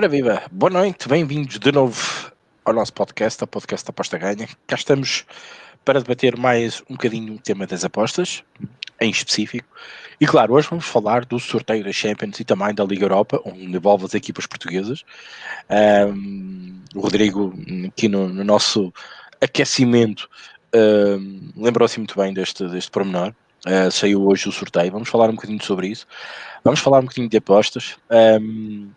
Ora viva, boa noite, bem-vindos de novo ao nosso podcast, a podcast Aposta Ganha. Cá estamos para debater mais um bocadinho o tema das apostas, em específico. E claro, hoje vamos falar do sorteio da Champions e também da Liga Europa, onde envolve as equipas portuguesas. Um, o Rodrigo, aqui no, no nosso aquecimento, um, lembrou-se muito bem deste, deste. Uh, saiu hoje o sorteio, vamos falar um bocadinho sobre isso. Vamos falar um bocadinho de apostas. Um,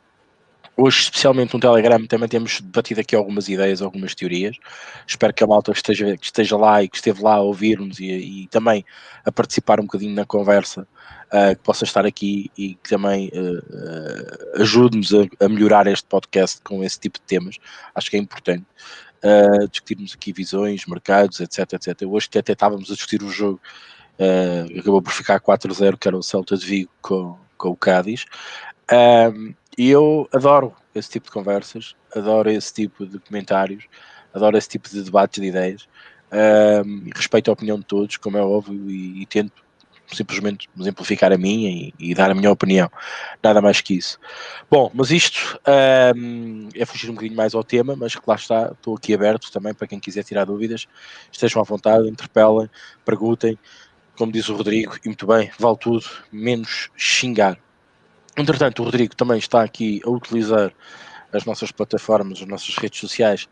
Hoje, especialmente no Telegram, também temos debatido aqui algumas ideias, algumas teorias. Espero que a malta esteja, que esteja lá e que esteve lá a ouvir-nos e, e, também a participar um bocadinho na conversa, uh, que possa estar aqui e que também uh, ajude-nos a, a, melhorar este podcast com esse tipo de temas. Acho que é importante uh, discutirmos aqui visões, mercados, etc, etc. Hoje até estávamos a discutir o jogo, acabou por ficar 4-0, que era o Celta de Vigo com, com o Cádiz. E eu adoro esse tipo de conversas, adoro esse tipo de comentários, adoro esse tipo de debates de ideias. Um, respeito a opinião de todos, como é óbvio, e, e tento simplesmente exemplificar a minha e, e, dar a minha opinião. Nada mais que isso. Bom, mas isto um, é fugir um bocadinho mais ao tema, mas que lá está, estou aqui aberto também para quem quiser tirar dúvidas. Estejam à vontade, interpelem, perguntem. Como diz o Rodrigo, e muito bem, vale tudo, menos xingar. Entretanto, o Rodrigo também está aqui a utilizar as nossas plataformas, as nossas redes sociais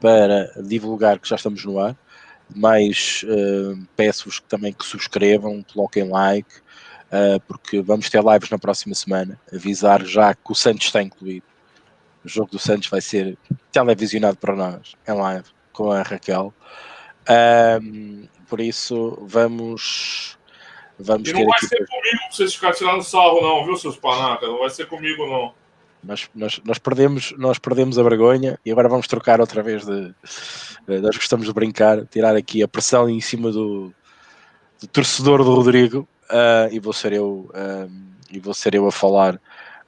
para divulgar que já estamos no ar. Mas uh, peço-vos também que subscrevam, coloquem like, uh, porque vamos ter lives na próxima semana. Avisar já que o Santos está incluído. O jogo do Santos vai ser televisionado para nós em live com a Raquel. Um, por isso, vamos Vamos e não vai ser comigo pra vocês ficarem tirando salvo, não, viu, seus panacas? Não vai ser comigo, não. Nós, nós, nós, perdemos, nós perdemos a vergonha e agora vamos trocar outra vez de. Nós gostamos de brincar, tirar aqui a pressão em cima do, do torcedor do Rodrigo uh, e vou ser eu uh, e vou ser eu a falar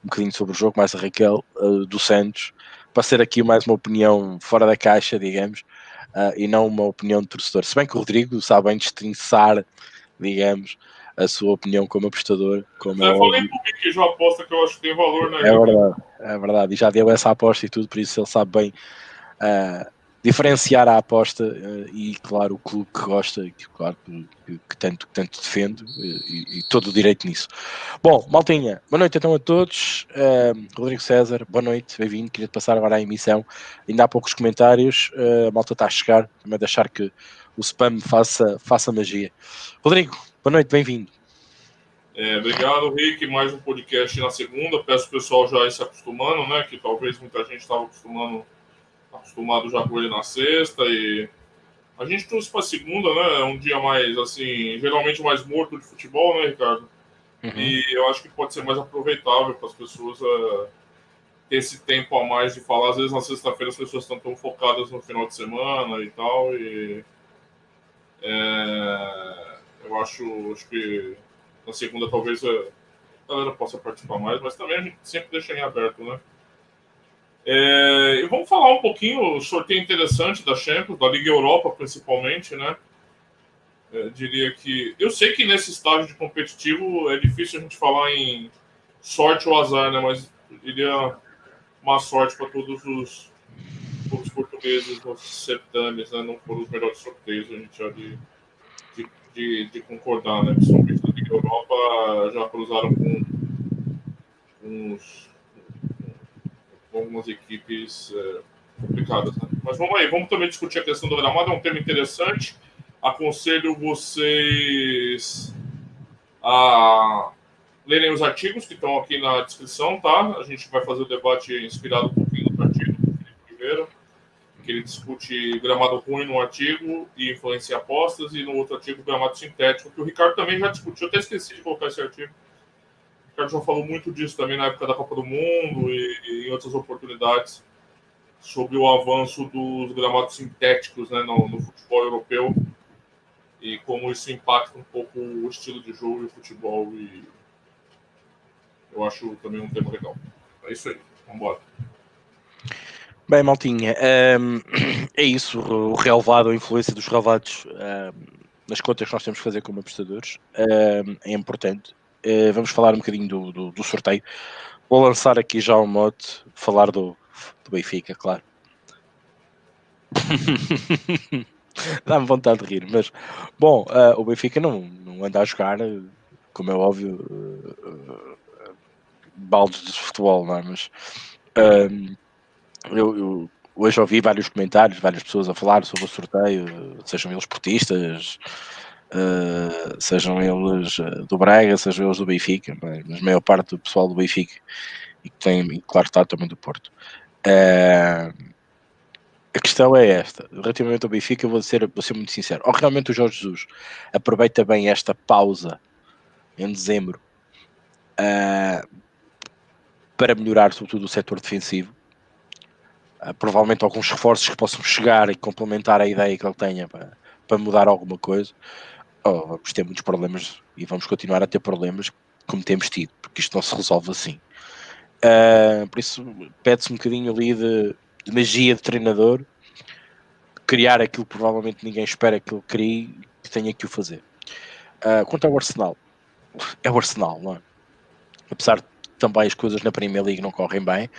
um bocadinho sobre o jogo, mais a Raquel uh, do Santos, para ser aqui mais uma opinião fora da caixa, digamos, e não uma opinião de torcedor. Se bem que o Rodrigo sabe bem destrinçar, digamos, a sua opinião como apostador. Como eu é falei pro que já aposta que eu acho que tem valor, né? É verdade, é verdade. E já deu essa aposta e tudo, por isso ele sabe bem uh, diferenciar a aposta uh, e, claro, o clube que gosta, que, claro, que, que tanto, que tanto defende e, e, todo o direito nisso. Bom, Maltinha, boa noite então a todos. Uh, Rodrigo César, boa noite, bem-vindo. Queria-te passar agora à emissão. Ainda há poucos comentários, a malta está a chegar, também deixar que o spam faça, faça magia. Rodrigo, Boa noite, bem-vindo. É, obrigado, Rick. Mais um podcast na segunda. Peço o pessoal já ir se acostumando, né? Que talvez muita gente estava acostumando, acostumado já com ele na sexta. E a gente trouxe para segunda, né? É um dia mais, assim, geralmente mais morto de futebol, né, Ricardo? Uhum. E eu acho que pode ser mais aproveitável para as pessoas uh, ter esse tempo a mais de falar. Às vezes na sexta-feira as pessoas estão tão focadas no final de semana e tal. E. É eu acho, acho que na segunda talvez a galera possa participar mais, mas também a gente sempre deixa em aberto, né? É, e vamos falar um pouquinho, o sorteio interessante da Champions, da Liga Europa principalmente, né? Eu diria que. Eu sei que nesse estágio de competitivo é difícil a gente falar em sorte ou azar, né? Mas eu diria uma sorte para todos os, os portugueses nos certames, né? Não foram os melhores sorteios, a gente já de de, de concordar, né? Principalmente na Liga Europa já cruzaram com, uns, com algumas equipes é, complicadas. Né? Mas vamos aí, vamos também discutir a questão do gramado, é um tema interessante. Aconselho vocês a lerem os artigos que estão aqui na descrição, tá? A gente vai fazer o debate inspirado um pouquinho no artigo do Felipe Oliveira que ele discute gramado ruim no artigo e influencia apostas, e no outro artigo gramado sintético, que o Ricardo também já discutiu, eu até esqueci de colocar esse artigo. O Ricardo já falou muito disso também na época da Copa do Mundo e, e em outras oportunidades, sobre o avanço dos gramados sintéticos né, no, no futebol europeu e como isso impacta um pouco o estilo de jogo e o futebol. E eu acho também um tema legal. É isso aí. Vamos embora. Bem, Maltinha, um, é isso. O relevado, a influência dos relevados um, nas contas que nós temos que fazer como apostadores um, é importante. Uh, vamos falar um bocadinho do, do, do, sorteio. Vou lançar aqui já um mote, falar do, do Benfica, claro. Dá-me vontade de rir, mas bom, uh, o Benfica não, não anda a jogar, como é óbvio, uh, baldes de futebol, não é? Mas eu, eu, hoje ouvi vários comentários, várias pessoas a falar sobre o sorteio, sejam eles portistas, sejam eles do Braga, sejam eles do Benfica, mas a maior parte do pessoal do Benfica e que tem, claro está também do Porto. Uh, a questão é esta, relativamente ao Benfica, vou ser, vou ser muito sincero. Ou realmente o Jorge Jesus aproveita bem esta pausa em dezembro uh, para melhorar, sobretudo, o setor defensivo. Uh, provavelmente alguns reforços que possam chegar e complementar a ideia que ele tenha para, para mudar alguma coisa. Oh, vamos ter muitos problemas e vamos continuar a ter problemas como temos tido, porque isto não se resolve assim. Uh, por isso pede-se um bocadinho ali de de magia de treinador, criar aquilo que provavelmente ninguém espera que ele crie, que tenha que o fazer. Uh, quanto ao Arsenal, é o Arsenal, não é? Apesar de também as coisas na Premier League não correm bem,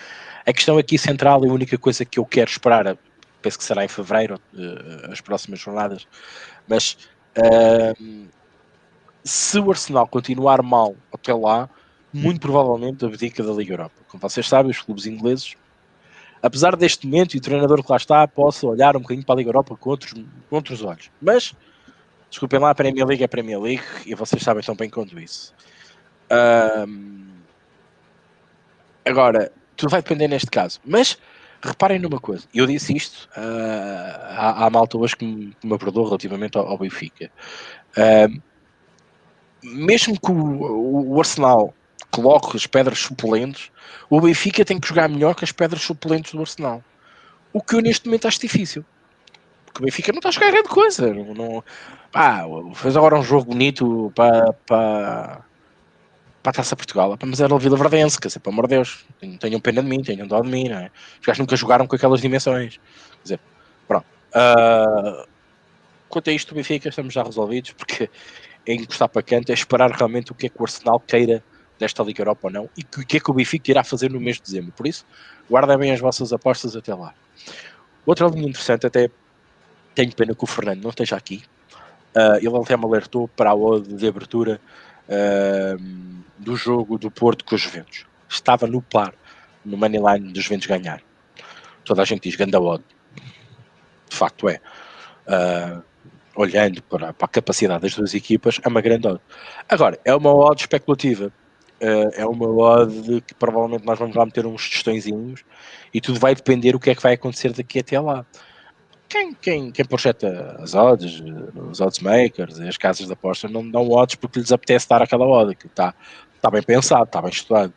a questão aqui central e a única coisa que eu quero esperar, penso que será em fevereiro, uh, as próximas jornadas, mas uh, se o Arsenal continuar mal até lá, muito provavelmente abdica da Liga Europa. Como vocês sabem, os clubes ingleses apesar deste momento e o treinador que lá está possa olhar um bocadinho para a Liga Europa com outros, com outros olhos. Mas, desculpem lá, a Premier League é a Premier League e vocês sabem tão bem quanto isso. Agora, tudo vai depender neste caso. Mas, reparem numa coisa, eu disse isto uh, à, à, malta hoje que me, me abordou relativamente ao, ao Benfica. Uh, mesmo que o, o Arsenal coloque as pedras suplentes, o Benfica tem que jogar melhor que as pedras suplentes do Arsenal. O que eu neste momento acho difícil. Porque o Benfica não está a jogar grande coisa. Não, não, pá, fez agora um jogo bonito para, para, para a Taça Portugal. Mas era o Vila Verdense, quer dizer, pelo amor de Deus, tenham pena de mim, tenham dó de mim. Não é? Os gajos nunca jogaram com aquelas dimensões. Quer dizer, pronto. Uh, quanto a isto, o Benfica estamos já resolvidos, porque é encostar para canto, é esperar realmente o que é que o Arsenal queira desta Liga Europa ou não, e o que é que o Benfica irá fazer no mês de dezembro. Por isso, guardem bem as vossas apostas até lá. Outra linha interessante, até tenho pena que o Fernando não esteja aqui. Uh, ele até me alertou para a ode de abertura do jogo do Porto com os Juventus. Estava no par, no moneyline dos Juventus ganhar. Toda a gente diz ganda ode. De facto é. Uh, olhando para, para, a capacidade das duas equipas, é uma grande ode. Agora, é uma ode especulativa uh, é uma odd que provavelmente nós vamos lá meter uns testõezinhos e tudo vai depender o que é que vai acontecer daqui até lá. Quem, quem, quem projeta as odds, os odds makers, as casas de aposta não dão odds porque lhes apetece dar aquela odd, que está, está bem pensado, está bem estudado.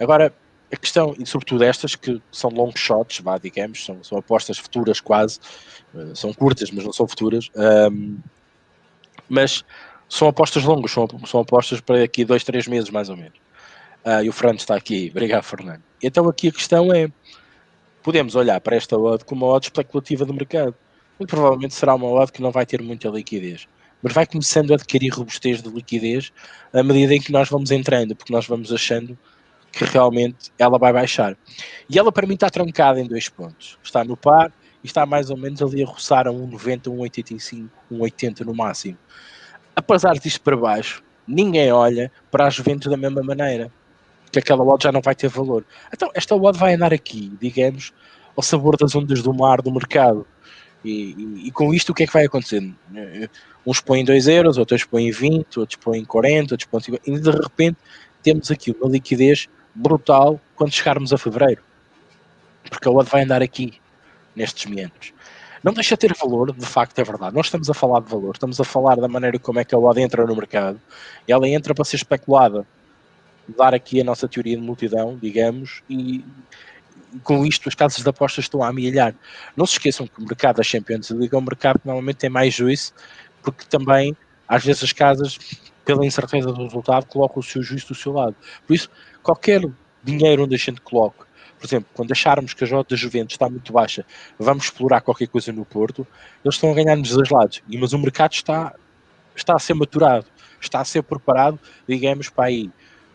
Agora, a questão, e sobretudo estas que são long shots, vá, digamos, são, são apostas futuras quase, uh, são curtas, mas não são futuras, um, mas são apostas longas, são, são apostas para aqui dois, três meses mais ou menos. Uh, e o Fernando está aqui. Obrigado, Fernando. Então aqui a questão é, podemos olhar para esta odd como uma odd especulativa do mercado. Muito provavelmente será uma odd que não vai ter muita liquidez. Mas vai começando a adquirir robustez de liquidez à medida em que nós vamos entrando, porque nós vamos achando que realmente ela vai baixar. E ela para mim está trancada em dois pontos. Está no par e está mais ou menos ali a roçar a 1,90, 1,85, 1,80 no máximo apesar disto para baixo, ninguém olha para as Juventus da mesma maneira, que aquela odd já não vai ter valor. Então, esta odd vai andar aqui, digamos, ao sabor das ondas do mar do mercado. E, e, e, com isto o que é que vai acontecer? Uns põem 2 euros, outros põem 20, outros põem 40, outros põem 50, e de repente temos aqui uma liquidez brutal quando chegarmos a fevereiro. Porque a odd vai andar aqui, nestes meandros. Não deixa de ter valor, de facto é verdade. Nós estamos a falar de valor, estamos a falar da maneira como é que a OD entra no mercado ela entra para ser especulada. Dar aqui a nossa teoria de multidão, digamos, e, com isto as casas de apostas estão a amelhar. Não se esqueçam que o mercado da Champions League é um mercado que normalmente tem mais juízo, porque também às vezes as casas, pela incerteza do resultado, colocam o seu juízo do seu lado. Por isso, qualquer dinheiro onde a gente coloque por exemplo, quando acharmos que a J da Juventus está muito baixa, vamos explorar qualquer coisa no Porto, eles estão a ganhar nos dois lados. Mas o mercado está, está a ser maturado, está a ser preparado, digamos, para aí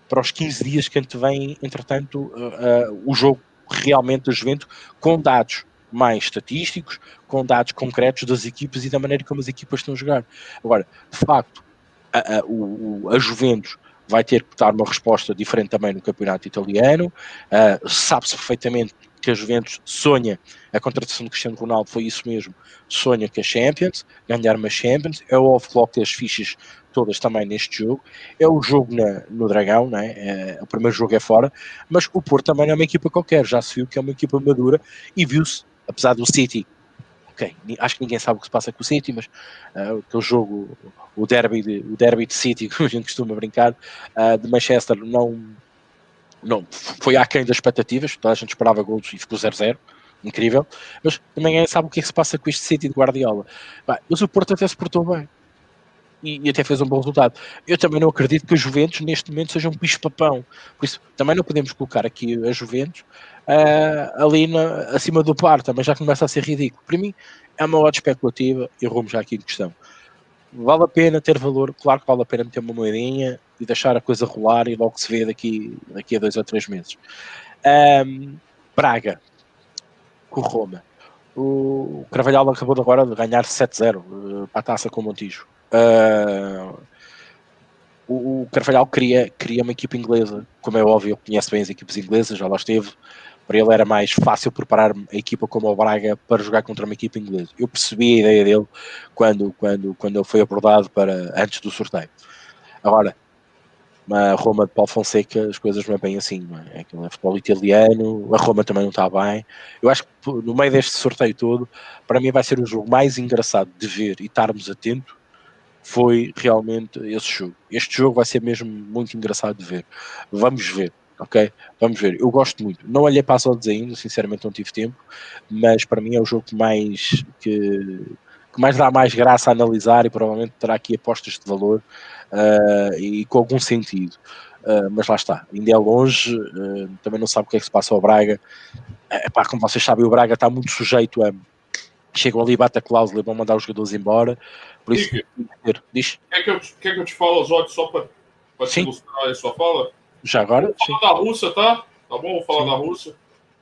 para os 15 dias que antevêm, entretanto, uh, uh, o jogo realmente do Juventus, com dados mais estatísticos, com dados concretos das equipas e da maneira como as equipas estão a jogar. Agora, de facto, a, a, o, a Juventus vai ter que dar uma resposta diferente também no campeonato italiano. Uh, Sabe-se perfeitamente que a Juventus sonha, a contratação de Cristiano Ronaldo foi isso mesmo, sonha que a Champions, ganhar uma Champions, é o off-clock as fichas todas também neste jogo, é o jogo na, no Dragão, né? É, o primeiro jogo é fora, mas o Porto também é uma equipa qualquer, já se viu que é uma equipa madura e viu-se, apesar do City ok, acho que ninguém sabe o que se passa com o City, mas uh, aquele jogo, o derby, de, o derby de City, como a gente costuma brincar, uh, de Manchester não, não foi aquém das expectativas, toda a gente esperava gols e ficou 0-0, incrível, mas também ninguém sabe o que é que se passa com este City de Guardiola. Mas o Porto até se portou bem. E, e, até fez um bom resultado. Eu também não acredito que a Juventus neste momento seja um bicho-papão. Por isso, também não podemos colocar aqui a Juventus uh, ali na, acima do par, também já começa a ser ridículo. Para mim, é uma odd especulativa e rumo já aqui de questão. Vale a pena ter valor, claro que vale a pena meter uma moedinha e deixar a coisa rolar e logo se vê daqui, daqui a dois ou três meses. Um, Braga, com Roma. O Carvalhal acabou agora de ganhar 7-0 uh, eh, para a taça com o Montijo. Uh, o, Carvalhal queria, queria uma equipa inglesa, como é óbvio, conhece bem as equipes inglesas, já lá esteve, para ele era mais fácil preparar a equipa como o Braga para jogar contra uma equipa inglesa. Eu percebi a ideia dele quando, quando, quando ele foi abordado para, antes do sorteio. Agora, a Roma de Paulo Fonseca, as coisas não é bem assim, não é? Aquilo é futebol italiano, a Roma também não está bem. Eu acho que no meio deste sorteio todo, para mim vai ser o jogo mais engraçado de ver e estarmos atentos. Foi realmente esse jogo. Este jogo vai ser mesmo muito engraçado de ver. Vamos ver ok? Vamos ver. Eu gosto muito. Não olhei para as odds ainda, sinceramente não tive tempo, mas para mim é o jogo que mais que, que mais dá mais graça a analisar e provavelmente terá aqui apostas de valor uh, e com algum sentido. Uh, mas lá está, ainda é longe, uh, também não sabe o que é que se passa ao Braga. Epá, como vocês sabem, o Braga está muito sujeito a chegam ali, bate a cláusula e vão mandar os jogadores embora. Por isso, diz. Quer que, eu, quer que eu te fale os odds só para, para te ilustrar a sua fala? Já agora? Vou falar da Rússia, tá? Tá bom? Vou falar sim. da Rússia.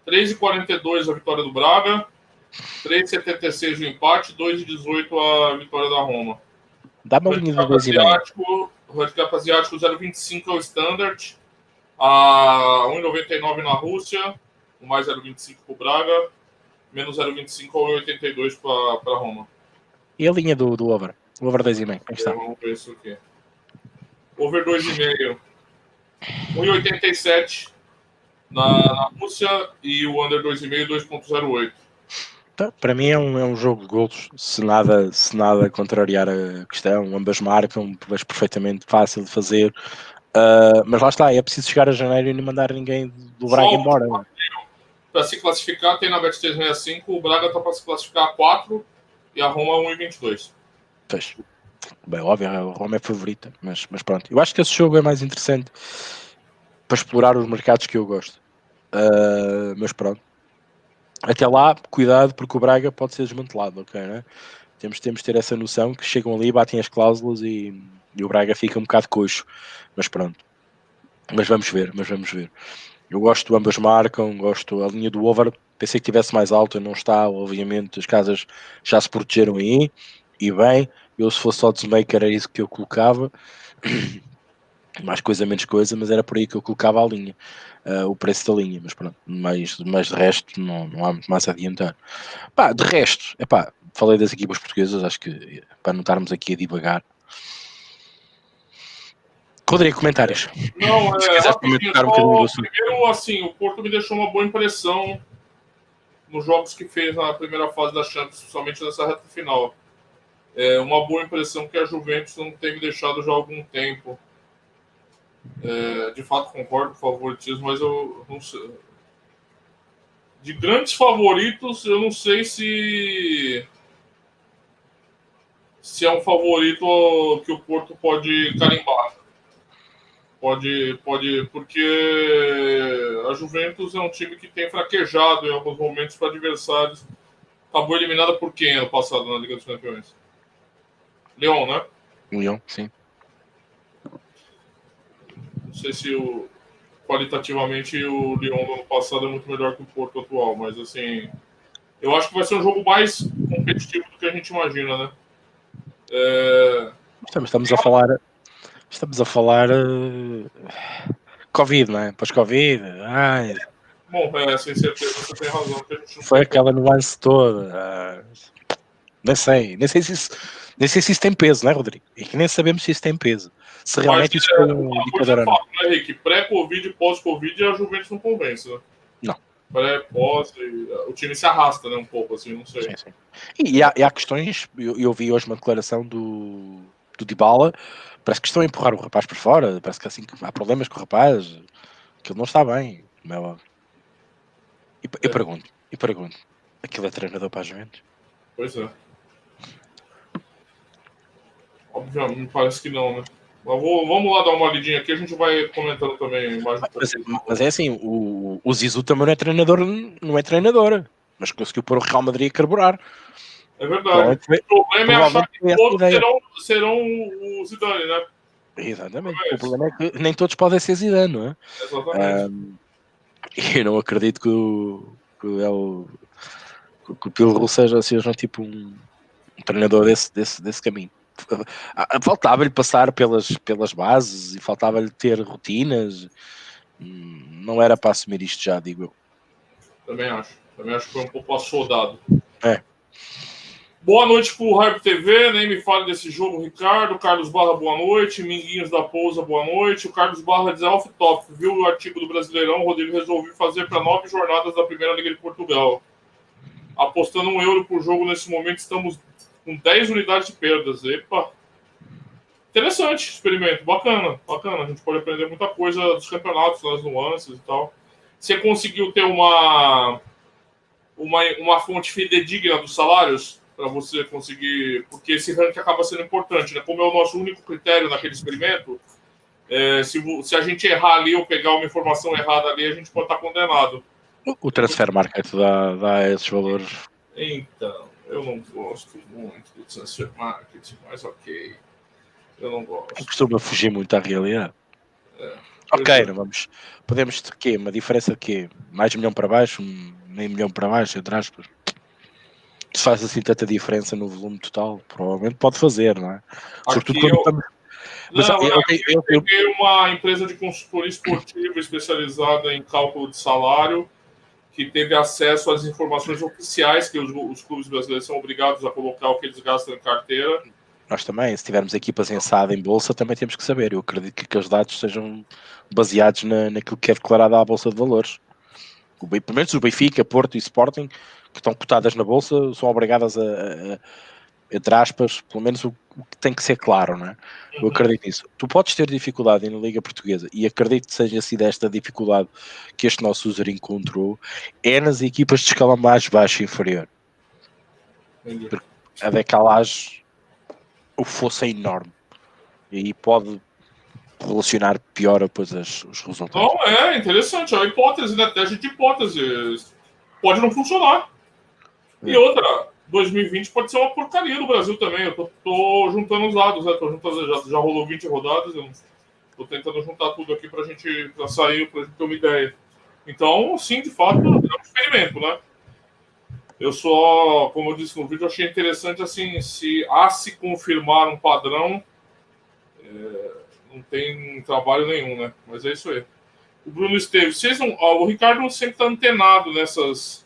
3,42 a vitória do Braga. 3,76 o empate. 2,18 a vitória da Roma. Dá uma linha do asiático, O handicap asiático 0,25 é o standard. A 1,99 na Rússia. O mais 0,25 para o Braga. Menos 0,25 ou 1,82 para Roma. E a linha do, do over? O over 2,5. Como está? Vamos ver isso aqui. Over 2,5. 1,87 na, na Rússia e o under 2,5 2,08. Tá, para mim é um, é um jogo de gols, se nada, se nada contrariar a questão, ambas marcam, mas perfeitamente fácil de fazer. Uh, mas lá está, é preciso chegar a janeiro e não mandar ninguém do Braga Só embora. Para se classificar, tem na Bet 365, o Braga está para se classificar a 4 e a Roma 1,22. Pois. Bem, óbvio, a Roma é favorita, mas, mas pronto. Eu acho que esse jogo é mais interessante para explorar os mercados que eu gosto. Uh, mas pronto. Até lá, cuidado, porque o Braga pode ser desmantelado, ok? Né? Temos, temos de ter essa noção que chegam ali, batem as cláusulas e, e o Braga fica um bocado coxo. Mas pronto. Mas vamos ver, mas vamos ver. Eu gosto, ambas marcam, gosto a linha do over, pensei que tivesse mais alta, não está, obviamente as casas já se protegeram aí, e bem, eu, se fosse oddsmaker, era isso que eu colocava. Mais coisa, menos coisa, mas era por aí que eu colocava a linha, uh, o preço da linha. Mas pronto, mais, mais de resto, não, não há muito mais a adiantar. Pá, de resto, é pá, falei das equipas portuguesas, acho que para não estarmos aqui a divagar. Rodrigo, comentários. Não, é, se comentar um bocadinho Primeiro, assim, o Porto me deixou uma boa impressão nos jogos que fez na primeira fase da Champions, principalmente nessa reta final é uma boa impressão que a Juventus não tem me deixado já há algum tempo. É, de fato, concordo com o favoritismo, mas eu não sei. De grandes favoritos, eu não sei se. Se é um favorito que o Porto pode carimbar. Pode, pode, porque a Juventus é um time que tem fraquejado em alguns momentos para adversários. Acabou eliminada por quem ano passado na Liga dos Campeões? Leon, né? Leon, sim. Não sei se o, qualitativamente o Lyon do ano passado é muito melhor que o Porto atual, mas assim, eu acho que vai ser um jogo mais competitivo do que a gente imagina, né? É... Estamos, estamos a falar. Estamos a falar. Uh... Covid, não é? Pós-Covid. Ai. Bom, é, sem certeza você tem razão. Foi aquela nuance toda. Uh... Nem sei. Nem sei se isso. Nem sei se isso tem peso, não é, Rodrigo? E que nem sabemos se isso tem peso. Se realmente Mas, isso é, um indicador ou não. Né, Henrique? Pré-Covid e pós-Covid a Juventus não convence, né? Não. Pré, pós, o time se arrasta, né? Um pouco, assim, não sei. Sim, sim. E, e, há, e há questões, eu, eu vi hoje uma declaração do, do Dybala, parece que estão a empurrar o rapaz por fora, parece que assim há problemas com o rapaz, que ele não está bem, meu. E, eu é. pergunto, e pergunto, aquilo é treinador para a Juventus? Pois é. Obviamente, me parece que não, né? Mas vou, vamos lá dar uma lidinha aqui, a gente vai comentando também mais um mas, mas, é assim, o, o Zizu também não é treinador, não é treinador, mas conseguiu pôr o Real Madrid a carburar. É verdade. o problema é achar que todos serão, serão o Zidane, né? Exatamente. É o problema é que nem todos podem ser Zidane, não é? Exatamente. Um, eu não acredito que o, que o, que o Pilo seja, seja tipo um, um treinador desse, desse, desse caminho faltava-lhe passar pelas, pelas bases e faltava-lhe ter rotinas. Hum, não era para assumir isto já, digo eu. Também acho. Também acho que foi um pouco assodado. É. Boa noite para o Hype TV, nem me fale desse jogo, Ricardo. Carlos Barra, boa noite. Minguinhos da Pousa, boa noite. O Carlos Barra diz off top. Viu o artigo do Brasileirão? O Rodrigo resolveu fazer para nove jornadas da Primeira Liga de Portugal. Apostando um euro por jogo nesse momento, estamos com 10 unidades de perdas. Epa! Interessante experimento, bacana, bacana. A gente pode aprender muita coisa dos campeonatos, das nuances e tal. Você conseguiu ter uma, uma, uma fonte fidedigna dos salários para você conseguir. Porque esse ranking acaba sendo importante, né? Como é o nosso único critério naquele experimento, é, se, se a gente errar ali ou pegar uma informação errada ali, a gente pode estar condenado. O transfer market dá, dá esses valores. Então, eu não gosto muito do transfer marketing, mas ok. Eu não gosto. Costuma fugir muito à realidade. É. Ok, vamos. Podemos ter quê? Uma diferença de quê? Mais um milhão para baixo, um meio milhão para baixo, entre aspas. Se faz assim tanta diferença no volume total, provavelmente pode fazer, não é? Sobretudo quando eu... estamos. Mas, não, eu, eu, eu, eu, uma empresa de consultoria esportiva especializada em cálculo de salário que teve acesso às informações oficiais que os, os, clubes brasileiros são obrigados a colocar o que eles gastam em carteira. Nós também, se tivermos equipas em em bolsa, também temos que saber. Eu acredito que, que os dados sejam baseados na, naquilo que é declarado à Bolsa de Valores. O, pelo menos o Benfica, Porto e Sporting, que estão cotadas na Bolsa, são obrigadas a entre aspas, pelo menos o, o, que tem que ser claro, não é? Eu uhum. acredito nisso. Tu podes ter dificuldade na Liga Portuguesa e acredito que seja sido esta dificuldade que este nosso user encontrou, é nas equipas de escala mais baixa e inferior. Porque a decalagem, o fosse é enorme. E pode relacionar pior depois as, os resultados. Não, é interessante, é uma hipótese, né? Teste de hipótese. Pode não funcionar. E é. outra, 2020 pode ser uma porcaria no Brasil também. Eu tô, tô juntando os dados, né? Tô juntando, já, já rolou 20 rodadas, eu tô tentando juntar tudo aqui pra gente pra sair, pra gente ter uma ideia. Então, sim, de fato, é um experimento, né? Eu só, como eu disse no vídeo, achei interessante assim, se a se confirmar um padrão, é, não tem trabalho nenhum, né? Mas é isso aí. O Bruno Esteves, vocês não, ó, o Ricardo sempre tá antenado nessas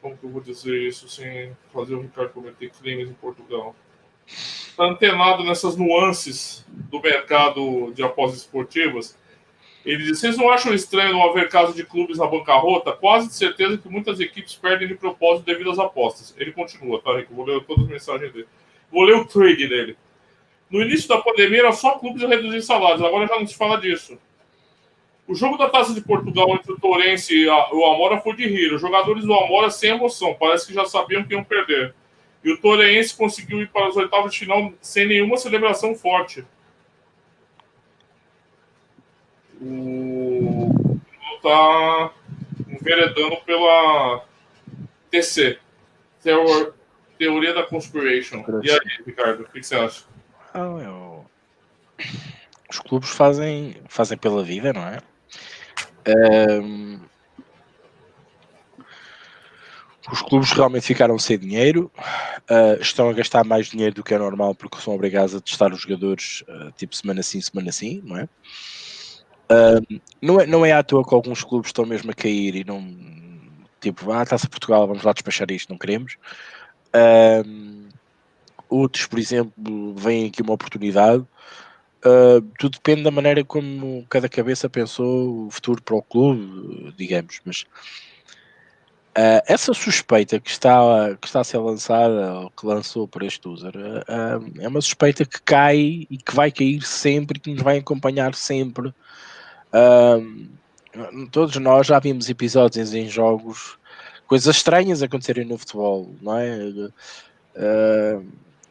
como que eu vou dizer isso sem fazer o Ricardo cometer crimes em Portugal? Está antenado nessas nuances do mercado de apostas esportivas. Ele diz: vocês não acham estranho não haver caso de clubes na bancarrota? Quase de certeza que muitas equipes perdem de propósito devido às apostas. Ele continua, tá, Rico? Vou ler todas as mensagens dele. Vou ler o trade dele. No início da pandemia era só clubes a reduzir salários, agora já não se fala disso. O jogo da Taça de Portugal entre o Torrense e o Amora foi de rir. Os jogadores do Amora sem emoção, parece que já sabiam que iam perder. E o Torrense conseguiu ir para as oitavas de final sem nenhuma celebração forte. O está enveredando pela TC Teoria da Conspiration. E aí, Ricardo, o que você acha? Ah, eu os clubes fazem, fazem pela vida, não é? Os clubes realmente ficaram sem dinheiro, uh, estão a gastar mais dinheiro do que é normal porque são obrigados a testar os jogadores uh, tipo semana sim, semana sim, não é? Uh, não é? Não é à toa que alguns clubes estão mesmo a cair e não tipo, ah, está-se Portugal, vamos lá despachar isto, não queremos. outros, por exemplo, vêm aqui uma oportunidade. Tudo depende da maneira como cada cabeça pensou o futuro para o clube, digamos, mas Uh, essa suspeita que está, que está a ser lançada, ou que lançou por este user, uh, é uma suspeita que cai e que vai cair sempre e que nos vai acompanhar sempre. Uh, todos nós já vimos episódios em jogos, coisas estranhas acontecerem no futebol, não é?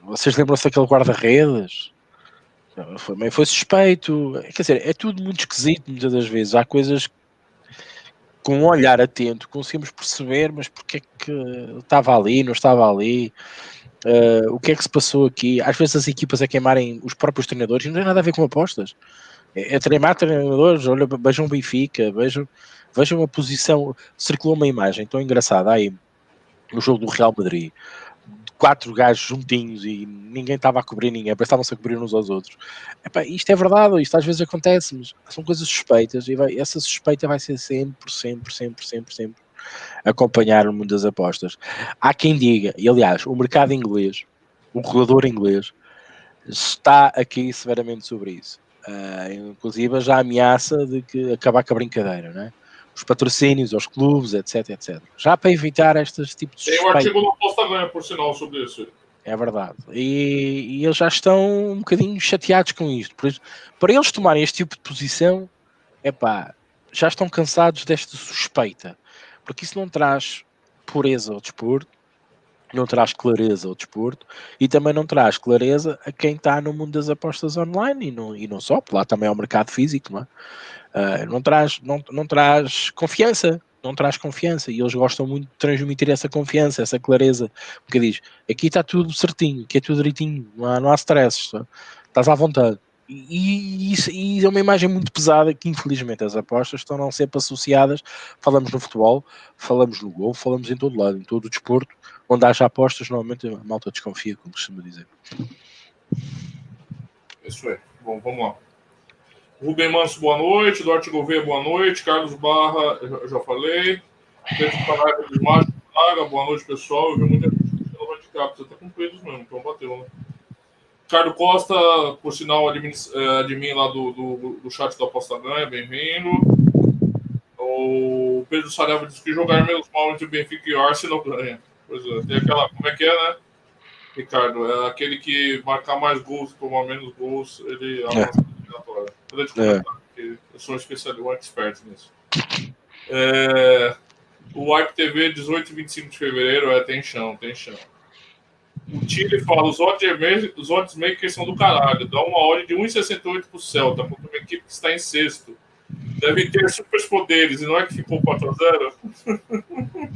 vocês lembram-se daquele guarda-redes? Foi, foi suspeito, quer dizer, é tudo muito esquisito muitas das vezes. Há coisas com um olhar atento conseguimos perceber, mas porque é que estava ali, não estava ali, uh, o que é que se passou aqui. Às vezes as equipas a queimarem os próprios treinadores não tem nada a ver com apostas. É, é treinar treinadores, olha, vejam o Benfica, vejam, vejam a posição, circulou uma imagem tão engraçada aí no jogo do Real Madrid quatro gajos juntinhos e ninguém estava a cobrir ninguém, estavam-se a cobrir uns aos outros. Epá, isto é verdade, isto às vezes acontece, mas são coisas suspeitas e vai, essa suspeita vai ser sempre, sempre, sempre, sempre, sempre acompanhar o mundo das apostas. Há quem diga, e aliás, o mercado inglês, o regulador inglês, está aqui severamente sobre isso. Uh, inclusive já ameaça de que acabar com a brincadeira, não é? Os patrocínios aos clubes, etc, etc. Já para evitar estes tipos de Tem um artigo no Posta Ganha, por sinal, sobre isso. É verdade. E, e, eles já estão um bocadinho chateados com isto. Por isso, para eles tomarem este tipo de posição, é pá, já estão cansados desta suspeita. Porque isso não traz pureza ao desporto, não traz clareza ao desporto e também não traz clareza a quem está no mundo das apostas online e não, e não só, porque lá também é o mercado físico, não é? Uh, não, traz, não, não traz confiança, não traz confiança e eles gostam muito de transmitir essa confiança, essa clareza, porque diz, aqui está tudo certinho, aqui é tudo direitinho, não há, não há stress, estás à vontade. E, isso, e, é uma imagem muito pesada que infelizmente as apostas estão não sempre associadas, falamos no futebol, falamos no gol, falamos em todo lado, em todo o desporto, onde haja apostas, normalmente a malta desconfia, como costuma dizer. Isso é. Bom, vamos lá. Rubem Manso, boa noite. Duarte Gouveia, boa noite. Carlos Barra, já falei. Pedro Paraiba de Macho, boa noite, pessoal. Eu vi muita gente no handicap, você tá com pesos mesmo, então bateu, né? Ricardo Costa, por sinal, admin, é, admin lá do, do, do chat da Aposta Ganha, bem-vindo. O Pedro Saraiva disse que jogar menos mal entre Benfica e Arsenal ganha. Pois é, tem aquela, como é que é, né? Ricardo, é aquele que marcar mais gols, tomar menos gols, ele avança. É agora. Vou comentar, é. eu sou um especialista, um expert nisso. É, o Wipe TV, 18 e 25 de fevereiro, é, tem chão, tem chão. O Chile fala, os odds, os odds makers são do caralho, dá uma odd de 1,68 pro Celta, contra uma equipe que está em sexto. Deve ter super poderes, e não é que ficou 4 a 0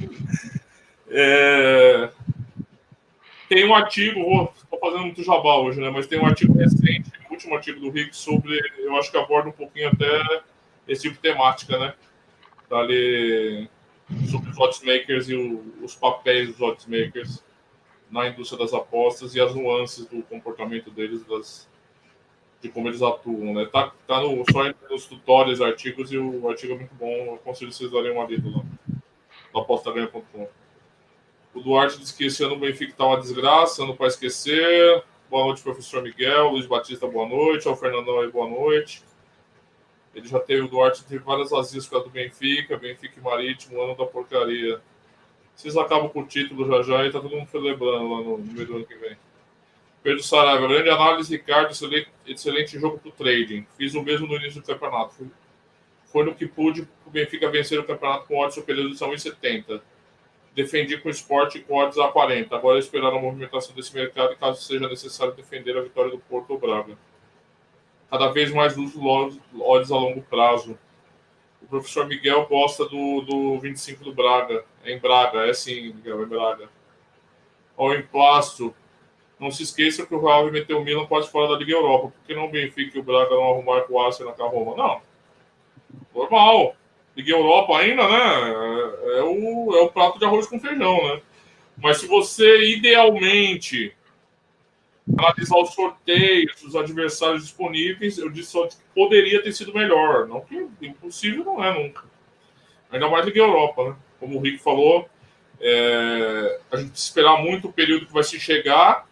é... Tem um artigo, estou fazendo muito jabá hoje, né? Mas tem um artigo recente último artigo do Rick sobre, eu acho que aborda um pouquinho até esse tipo de temática, né? Tá ali sobre os oddsmakers e o, os papéis dos oddsmakers na indústria das apostas e as nuances do comportamento deles, das, de como eles atuam, né? Tá, tá no, só nos tutoriais, artigos, e o artigo é muito bom, eu aconselho vocês darem uma lida lá no apostaganha.com. O Duarte disse que esse ano o Benfica tá uma desgraça, não para esquecer. Boa noite, professor Miguel. Luiz Batista, boa noite. Ao Fernandão aí, boa noite. Ele já teve, o Duarte teve várias vazias com a do Benfica, Benfica e Marítimo, ano da porcaria. Vocês acabam com o título já já e tá todo mundo celebrando lá no, no meio do ano que vem. Pedro Saraiva, grande análise, Ricardo, excelente, excelente jogo pro trading. Fiz o mesmo no início do campeonato. Foi no que pude o Benfica vencer o campeonato com odds superiores de 1,70 defendi com esporte com odds a 40. Agora esperar a movimentação desse mercado e caso seja necessário defender a vitória do Porto ou Braga. Cada vez mais uso odds a longo prazo. O professor Miguel gosta do, do 25 do Braga. É em Braga, é sim, Miguel, é Braga. Ao emplasto, não se esqueça que o Real meteu o Milan quase fora da Liga Europa. Por que não o Benfica e o Braga não arrumar com o Arsenal com a Roma? Não. Normal. Liga Europa ainda, né? É, é o, é o prato de arroz com feijão, né? Mas se você idealmente analisar os sorteios, os adversários disponíveis, eu disse só que poderia ter sido melhor. Não que impossível não é nunca. Ainda mais Liga Europa, né? Como o Rick falou, é, a gente esperar muito o período que vai se chegar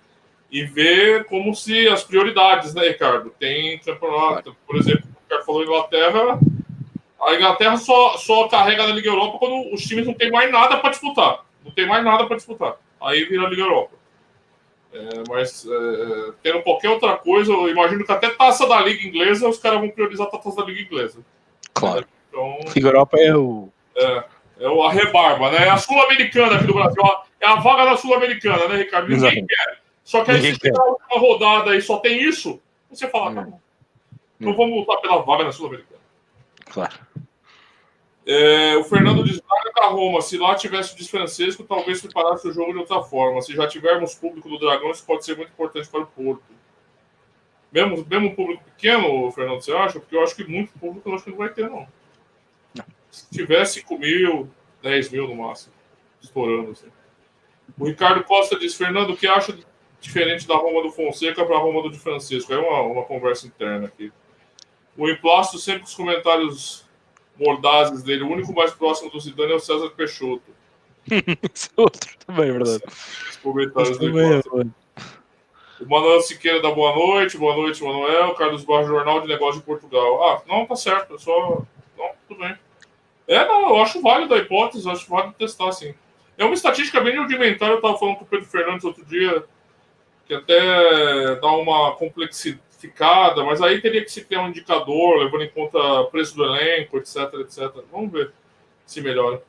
e ver como se as prioridades, né, Ricardo? Tem campeonato, por exemplo, o Ricardo falou Inglaterra, a Inglaterra só, só carrega na Liga Europa quando os times não tem mais nada para disputar. Não tem mais nada para disputar. Aí vira a Liga Europa. É, mas é, tendo qualquer outra coisa, eu imagino que até taça da Liga Inglesa os caras vão priorizar a taça da Liga Inglesa. Claro. Então, Liga Europa é o. É, é o, a rebarba, né? É a Sul-Americana aqui do Brasil. É a vaga da Sul-Americana, né, Ricardo? Ninguém Exato. quer. Só que aí, Ninguém se quer. uma rodada e só tem isso, você fala, hum. tá bom. Então hum. vamos lutar pela vaga na Sul-Americana. Claro. É, o Fernando diz: da Roma, se lá tivesse o Diz Francesco, talvez preparasse o jogo de outra forma. Se já tivermos público do Dragão, isso pode ser muito importante para o Porto. Mesmo, mesmo público pequeno, Fernando, você acha? Porque eu acho que muito público eu acho que não vai ter, não. não. Se tiver 5 mil, 10 mil no máximo, estourando. Assim. O Ricardo Costa diz: Fernando, o que acha diferente da Roma do Fonseca para a Roma do Di Francisco? É uma, uma conversa interna aqui. O Emplasto sempre com os comentários mordazes dele. O único mais próximo do Zidane é o César Peixoto. Esse é outro também, é verdade. Os comentários do é, O Manuel Siqueira dá boa noite. Boa noite, Manuel. Carlos Barros, Jornal de Negócio de Portugal. Ah, não, tá certo. É só. Não, tudo bem. É, não, eu acho válido a hipótese, acho válido testar, sim. É uma estatística bem rudimentar, eu estava falando com o Pedro Fernandes outro dia, que até dá uma complexidade mas aí teria que se ter um indicador, levando em conta preço do elenco, etc, etc. Vamos ver se melhora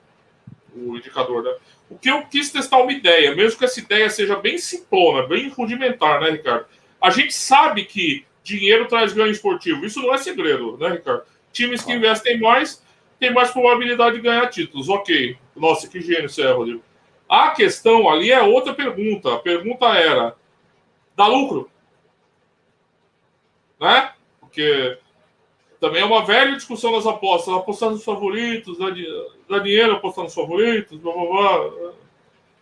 o indicador, né? O que eu quis testar uma ideia, mesmo que essa ideia seja bem simplona, bem rudimentar, né, Ricardo? A gente sabe que dinheiro traz ganho esportivo. Isso não é segredo, né, Ricardo? Times que investem mais têm mais probabilidade de ganhar títulos. Ok. Nossa, que gênio você é, Rodrigo. A questão ali é outra pergunta. A pergunta era: dá lucro? Né? Porque também é uma velha discussão das apostas. Apostar nos favoritos, dá, dinheiro apostar nos favoritos, blá, blá, blá.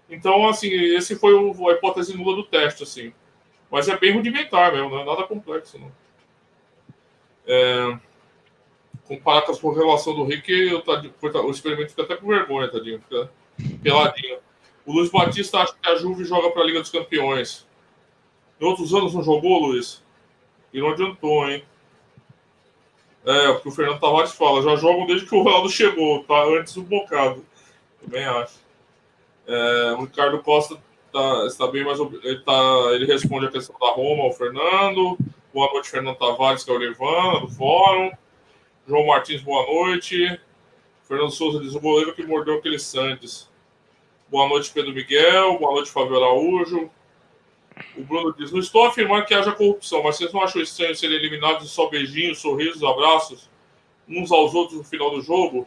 Então, assim, esse foi o, a hipótese nula do teste, assim. Mas é bem rudimentar mesmo, não é nada complexo, não. É, comparar com a correlação do Rick, eu, o experimento fica até com vergonha, tadinho. Fica peladinho. O Luiz Batista acha que a Juve joga para a Liga dos Campeões. Em outros anos não jogou, Luiz? E não adiantou, hein? É, o que o Fernando Tavares fala, já jogam desde que o Ronaldo chegou, tá? Antes do bocado. Também acho. É, o Ricardo Costa tá, está bem mais. Ele, tá, ele responde a questão da Roma ao Fernando. Boa noite, Fernando Tavares, que é o Levana, do Fórum. João Martins, boa noite. Fernando Souza diz: o goleiro que mordeu aquele Santos. Boa noite, Pedro Miguel. Boa noite, Fábio Araújo. O Bruno diz: Não estou afirmando que haja corrupção, mas vocês não acham estranho serem eliminados só beijinhos, sorrisos, abraços, uns aos outros no final do jogo?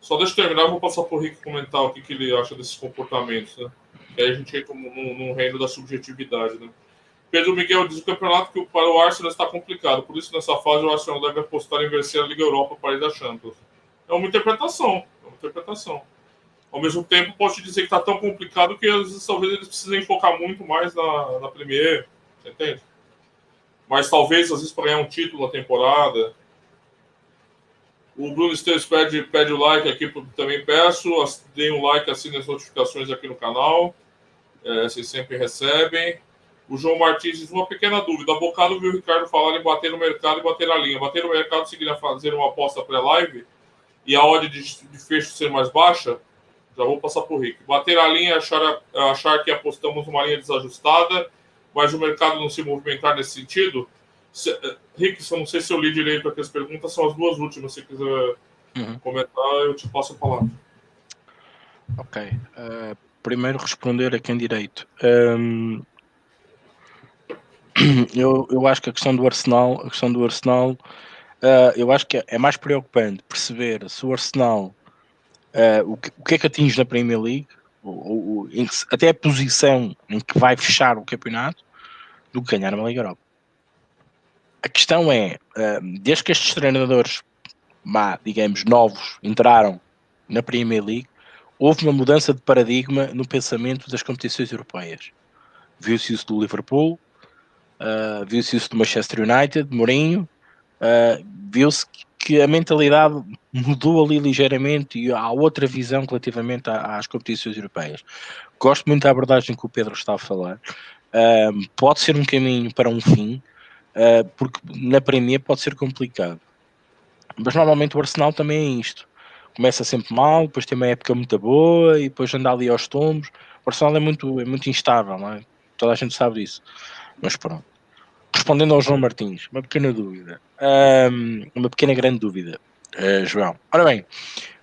Só deixa eu terminar, vou passar para o Rick comentar o que, que ele acha desses comportamentos, né? E aí a gente entra num, reino da subjetividade, né? Pedro Miguel diz: o campeonato que para o Arsenal está complicado, por isso nessa fase o Arsenal deve apostar em vencer a Liga Europa para ir da Champions. É uma interpretação, é uma interpretação. Ao mesmo tempo, posso te dizer que está tão complicado que às vezes talvez eles precisem focar muito mais na, na Premier, entende? Mas talvez, às vezes, para ganhar um título na temporada. O Bruno Esteves pede, pede o like aqui, também peço. Deem um like, assinem as notificações aqui no canal. É, vocês sempre recebem. O João Martins diz uma pequena dúvida. A Bocado viu o Ricardo falar em bater no mercado e bater na linha. Bater no mercado seguiria fazer uma aposta pré-live e a odd de, de fecho ser mais baixa? Já vou passar para o Rick. Bater a linha, achar, achar que apostamos uma linha desajustada, mas o mercado não se movimentar nesse sentido. Se, Rick, eu não sei se eu li direito aqui as perguntas, são as duas últimas. Se quiser uhum. comentar, eu te passo a palavra. Ok. Uh, primeiro responder a quem direito. Um, eu, eu acho que a questão do Arsenal, a questão do Arsenal, uh, eu acho que é, é mais preocupante perceber se o Arsenal Uh, o, que, é que atinge na Premier League ou, ou, até a posição em que vai fechar o campeonato, do que ganhar uma Liga Europa. A questão é, desde que estes treinadores, digamos, novos, entraram na Premier League, houve uma mudança de paradigma no pensamento das competições europeias. Viu-se isso do Liverpool, uh, viu-se isso do Manchester United, de Mourinho, uh, viu-se que a mentalidade mudou ali ligeiramente e há outra visão relativamente às competições europeias. Gosto muito da abordagem que o Pedro está a falar. Uh, pode ser um caminho para um fim, uh, porque na Premier pode ser complicado. Mas normalmente o Arsenal também é isto. Começa sempre mal, depois tem uma época muito boa e depois anda ali aos tombos. O Arsenal é muito, é muito instável, é? toda a gente sabe disso. Mas pronto respondendo ao João Martins, uma pequena dúvida, um, uma pequena grande dúvida, uh, João. Ora bem,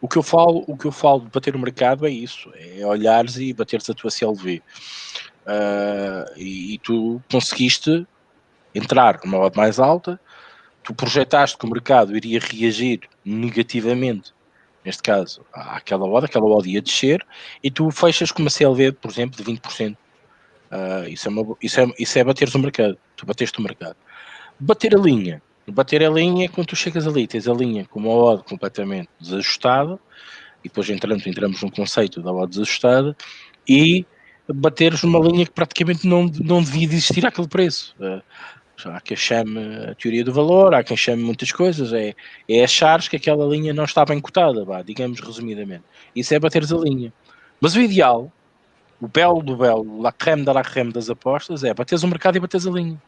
o que eu falo, o que eu falo de bater o mercado é isso, é olhares e bateres a tua CLV. Uh, e, e, tu conseguiste entrar numa odd mais alta, tu projetaste que o mercado iria reagir negativamente, neste caso, àquela odd, aquela odd ia descer, e tu fechas com uma CLV, por exemplo, de 20%. Uh, isso, é uma, isso, é, isso é bateres o mercado. Tu bateste o mercado. Bater a linha. Bater a linha é quando tu chegas ali, tens a linha com uma odd completamente desajustada, e depois entramos, entramos no conceito da odd desajustada, e bateres numa linha que praticamente não, não devia existir aquele preço. Uh, há quem chame a teoria do valor, há quem chame muitas coisas, é, é achares que aquela linha não está bem cotada, digamos resumidamente. Isso é bateres a linha. Mas o ideal o belo do belo, la creme da la creme das apostas é bateres o mercado e bateres a linha.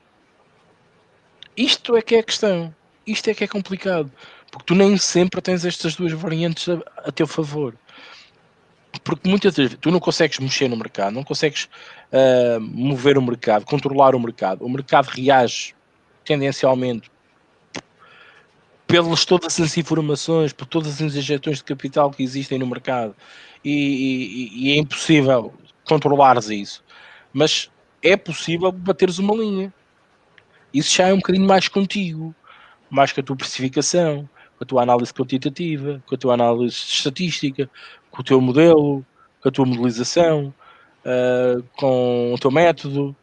Isto é que é a questão. Isto é que é complicado. Porque tu nem sempre tens estas duas variantes a, a teu favor. Porque muitas vezes tu não consegues mexer no mercado, não consegues uh, mover o mercado, controlar o mercado. O mercado reage tendencialmente pelas todas as informações, por todas as injeções de capital que existem no mercado. E, e, e é impossível controlares isso. Mas é possível bateres uma linha. Isso já é um bocadinho mais contigo, mais com a tua precificação, com a tua análise quantitativa, com a tua análise estatística, com o teu modelo, com a tua modelização, uh, com o teu método.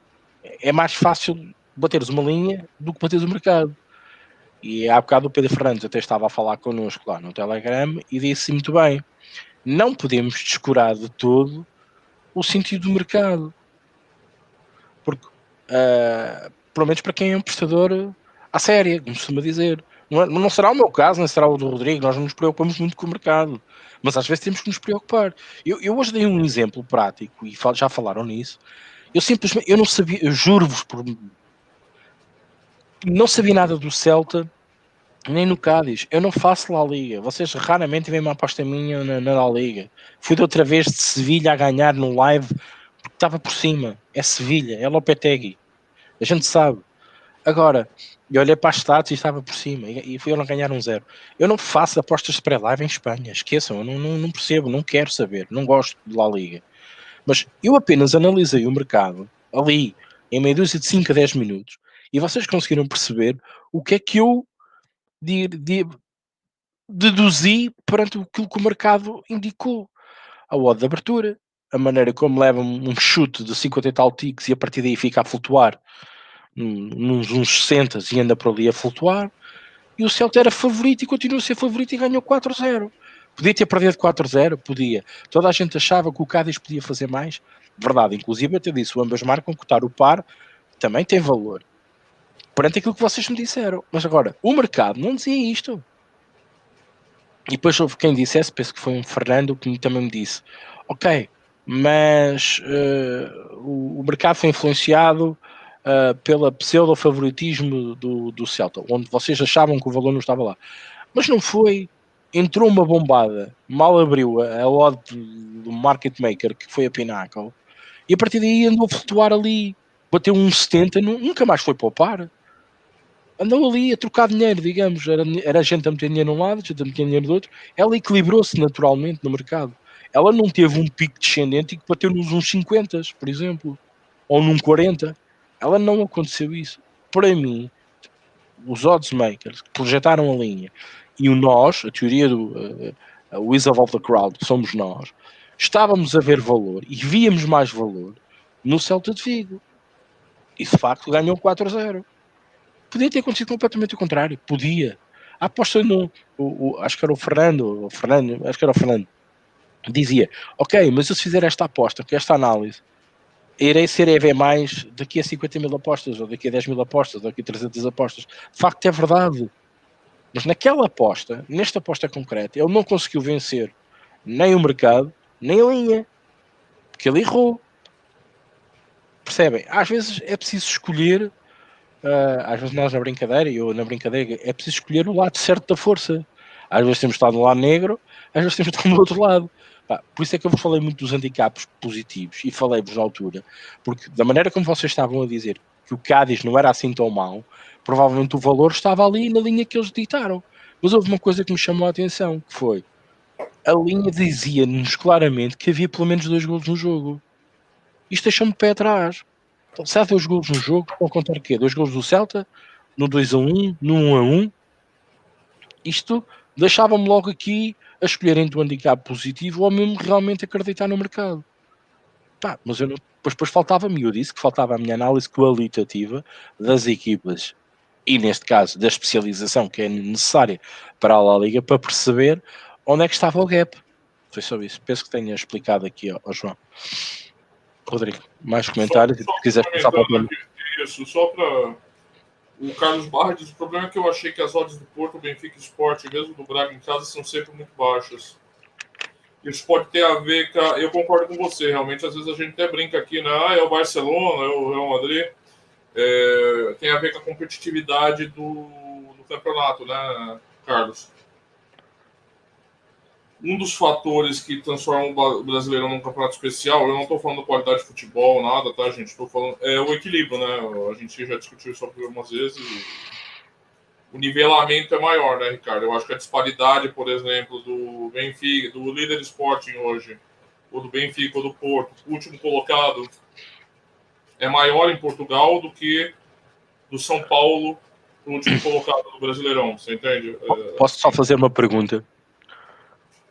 É mais fácil bateres uma linha do que bateres o mercado. E há bocado o Pedro Fernandes até estava a falar connosco lá no Telegram e disse muito bem: não podemos descurar de todo o sentido do mercado. Porque, uh, pelo menos para quem é um prestador à séria, como costuma dizer. Não, é, não será o meu caso, nem será o do Rodrigo, nós não nos preocupamos muito com o mercado. Mas às vezes temos que nos preocupar. Eu, eu hoje dei um exemplo prático, e já falaram nisso. Eu simplesmente, eu não sabia, eu juro-vos por. Não sabia nada do Celta nem no Cádiz. Eu não faço La Liga. Vocês raramente veem uma aposta minha na, na La Liga. Fui de outra vez de Sevilha a ganhar no live porque estava por cima. É Sevilha, é Lopetegui. A gente sabe. Agora, eu olhei para as status e estava por cima e fui eu a ganhar um zero. Eu não faço apostas pré-live em Espanha. Esqueçam, eu não, não, não percebo, não quero saber, não gosto de La Liga. Mas eu apenas analisei o mercado ali em meia dúzia de 5 a 10 minutos e vocês conseguiram perceber o que é que eu de, de, deduzi perante aquilo que o mercado indicou. A odd de abertura, a maneira como leva um chute de 50 e tal ticks e a partir daí fica a flutuar nos uns 60 e anda por ali a flutuar. E o Celta era favorito e continua a ser favorito e ganhou 4-0. Podia ter perdido 4-0? Podia. Toda a gente achava que o Cádiz podia fazer mais. Verdade, inclusive até disse, ambas marcam, cotar o par também tem valor perante aquilo que vocês me disseram. Mas agora, o mercado não dizia isto. E depois houve quem dissesse, penso que foi um Fernando que também me disse: Ok, mas uh, o, o, mercado foi influenciado uh, pela pseudo-favoritismo do, do Celta, onde vocês achavam que o valor não estava lá. Mas não foi. Entrou uma bombada, mal abriu a, a odd do market maker, que foi a Pinnacle, e a partir daí andou a flutuar ali, bateu um 70, nunca mais foi poupar andou ali a trocar dinheiro, digamos. Era, era gente a meter dinheiro de um lado, gente a meter dinheiro do outro. Ela equilibrou-se naturalmente no mercado. Ela não teve um pico descendente e que bateu nos uns 50, por exemplo, ou num 40. Ela não aconteceu isso. Para mim, os odds makers que projetaram a linha e o nós, a teoria do uh, uh, Wizard of the Crowd, que somos nós, estávamos a ver valor e víamos mais valor no Celta de Vigo. E de facto ganhou 4-0. Podia ter acontecido completamente o contrário. Podia. A aposta no. O, o, acho que era o Fernando, o Fernando, acho que era o Fernando. Dizia: Ok, mas eu se fizer esta aposta, que esta análise, irei ser EV mais daqui a 50 mil apostas, ou daqui a 10 mil apostas, ou daqui a 300 apostas. De facto, é verdade. Mas naquela aposta, nesta aposta concreta, ele não conseguiu vencer nem o mercado, nem a linha. Porque ele errou. Percebem? Às vezes é preciso escolher uh, às vezes nós na brincadeira, e eu na brincadeira, é preciso escolher o lado certo da força. Às vezes temos estado no lado negro, às vezes temos estado no outro lado. Pá, por isso é que eu vos falei muito dos handicaps positivos e falei-vos na altura, porque da maneira como vocês estavam a dizer que o Cádiz não era assim tão mau, provavelmente o valor estava ali na linha que eles ditaram. Mas houve uma coisa que me chamou a atenção, que foi a linha dizia-nos claramente que havia pelo menos dois golos no jogo. Isto deixou-me pé atrás. Então, se há dois gols no jogo, vão contar o quê? Dois gols do Celta, no 2 a 1, no 1 a 1. Isto deixava-me logo aqui a escolher entre o handicap positivo ou mesmo realmente acreditar no mercado. Pá, mas eu não, depois faltava-me, eu disse que faltava a minha análise qualitativa das equipas e neste caso da especialização que é necessária para a La Liga para perceber onde é que estava o gap. Foi só isso. Penso que tenha explicado aqui ao João. Rodrigo, mais comentários? Só, se quiser passar para o Isso, só para o Carlos Barra diz, o problema é que eu achei que as odds do Porto, Benfica e Sport, mesmo do Braga em casa, são sempre muito baixas. Isso pode ter a ver com. Eu concordo com você, realmente, às vezes a gente até brinca aqui, né? Ah, é o Barcelona, é o Real Madrid. É, tem a ver com a competitividade do, do campeonato, né, Carlos? Um dos fatores que transformam o brasileiro num campeonato especial, eu não estou falando qualidade de futebol, nada, tá, gente? Estou falando. É o equilíbrio, né? A gente já discutiu isso algumas vezes. o nivelamento é maior, né, Ricardo? Eu acho que a disparidade, por exemplo, do Benfica, do líder Sporting hoje, ou do Benfica ou do Porto, último colocado, é maior em Portugal do que do São Paulo, último colocado do Brasileirão. Você entende? Posso só fazer uma pergunta?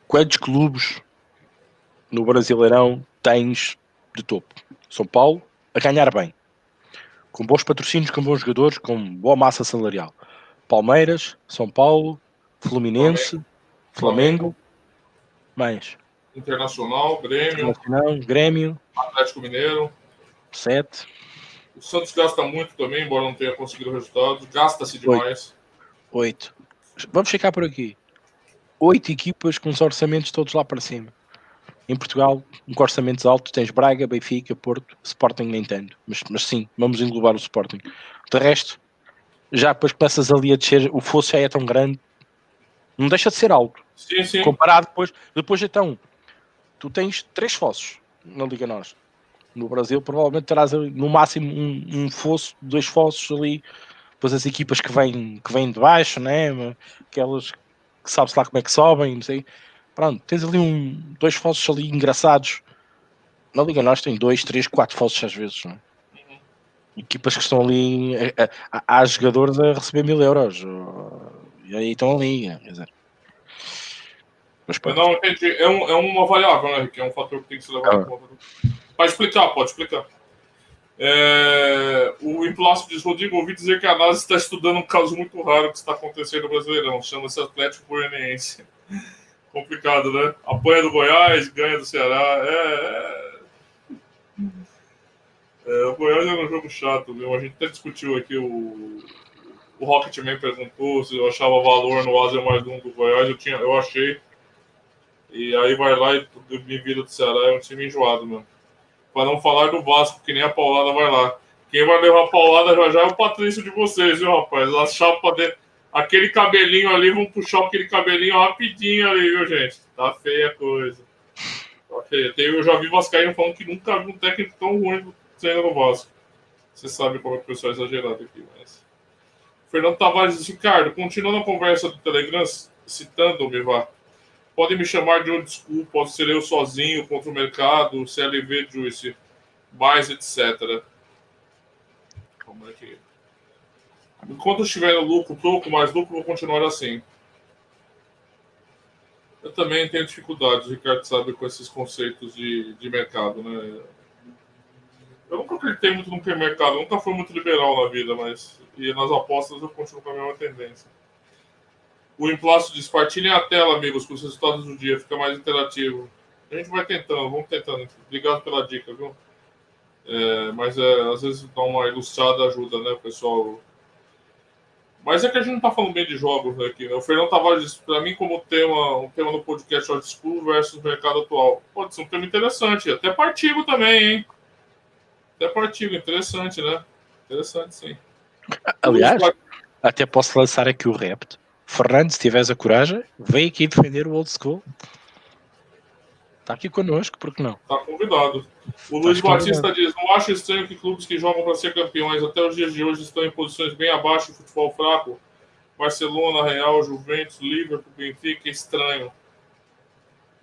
Quantos clubes no Brasileirão tens de topo? São Paulo a ganhar bem, com bons patrocínios, com bons jogadores, com boa massa salarial. Palmeiras, São Paulo, Fluminense, Flamengo, Flamengo. mais. Internacional, Grêmio. Internacional, Grêmio. Atlético Mineiro. Sete. O Santos gasta muito também, embora não tenha conseguido resultados. Gasta-se demais. Oito. Vamos ficar por aqui oito equipas com os orçamentos todos lá para cima. Em Portugal, com orçamentos altos, tens Braga, Benfica, Porto, Sporting nem tanto. Mas, mas sim, vamos englobar o Sporting. De resto, já depois começas ali a descer, o fosso já é tão grande, não deixa de ser alto. Sim, sim. Comparado depois, depois então, tu tens três fossos na Liga Nós. No Brasil, provavelmente terás no máximo um, um fosso, dois fossos ali. Depois as equipas que vêm, que vêm de baixo, né? aquelas que sabe-se lá como é que sobem, não sei. Pronto, tens ali um, dois falsos ali engraçados. Na Liga Nós tem dois, três, quatro falsos às vezes, não é? Uhum. Equipas que estão ali, há jogadores a receber mil euros, e aí estão ali, quer dizer. Mas, não, entendi. É, um, é uma variável, né? Que é um fator que tem que ser levado em ah. conta. Pode explicar, pode explicar. É, o Implácio diz: Rodrigo, ouvi dizer que a NASA está estudando um caso muito raro que está acontecendo no Brasileirão. Chama-se Atlético Goianiense. Complicado, né? Apanha do Goiás, ganha do Ceará. É, é... é o Goiás é um jogo chato, viu? A gente até discutiu aqui o. O Rocketman perguntou se eu achava valor no Asa mais um do Goiás. Eu, tinha, eu achei. E aí vai lá e me vira do Ceará. É um time enjoado mesmo. Para não falar do Vasco, que nem a paulada vai lá. Quem vai levar a paulada já já é o Patrício de vocês, viu, rapaz? A chapa de... Aquele cabelinho ali, vamos puxar aquele cabelinho rapidinho ali, viu, gente? Tá feia a coisa. Tá. Eu já vi Vascaíno falando que nunca vi um técnico tão ruim sendo no Vasco. Você sabe como é que o pessoal é exagerado aqui, mas. Fernando Tavares Ricardo, continuando a conversa do Telegram, citando o Bivar. Podem me chamar de old school, pode ser eu sozinho contra o mercado, CLV Juice, mais etc. Como é que. Enquanto estiver no lucro, pouco mais lucro, vou continuar assim. Eu também tenho dificuldades, o Ricardo sabe, com esses conceitos de, de mercado, né? Eu nunca acreditei muito no é mercado, nunca fui muito liberal na vida, mas e nas apostas eu continuo com a mesma tendência. O Implácio diz: partilhem a tela, amigos, com os resultados do dia, fica mais interativo. A gente vai tentando, vamos tentando. Obrigado pela dica, viu? É, mas é, às vezes dar uma ilustrada ajuda, né, pessoal? Mas é que a gente não tá falando bem de jogos aqui, né? O Fernando Tavares disse, para mim, como tema, um tema no podcast Old School versus mercado atual. Pode ser um tema interessante, até para artigo também, hein? Até para artigo, interessante, né? Interessante, sim. Aliás, até posso lançar aqui o repto. Fernando, se tiveres a coragem, vem aqui defender o Old School. Está aqui connosco, por que não? Está convidado. O Luiz Batista diz: Não acho estranho que clubes que jogam para ser campeões até os dias de hoje estão em posições bem abaixo do futebol fraco. Barcelona, Real, Juventus, Liverpool, Benfica, estranho.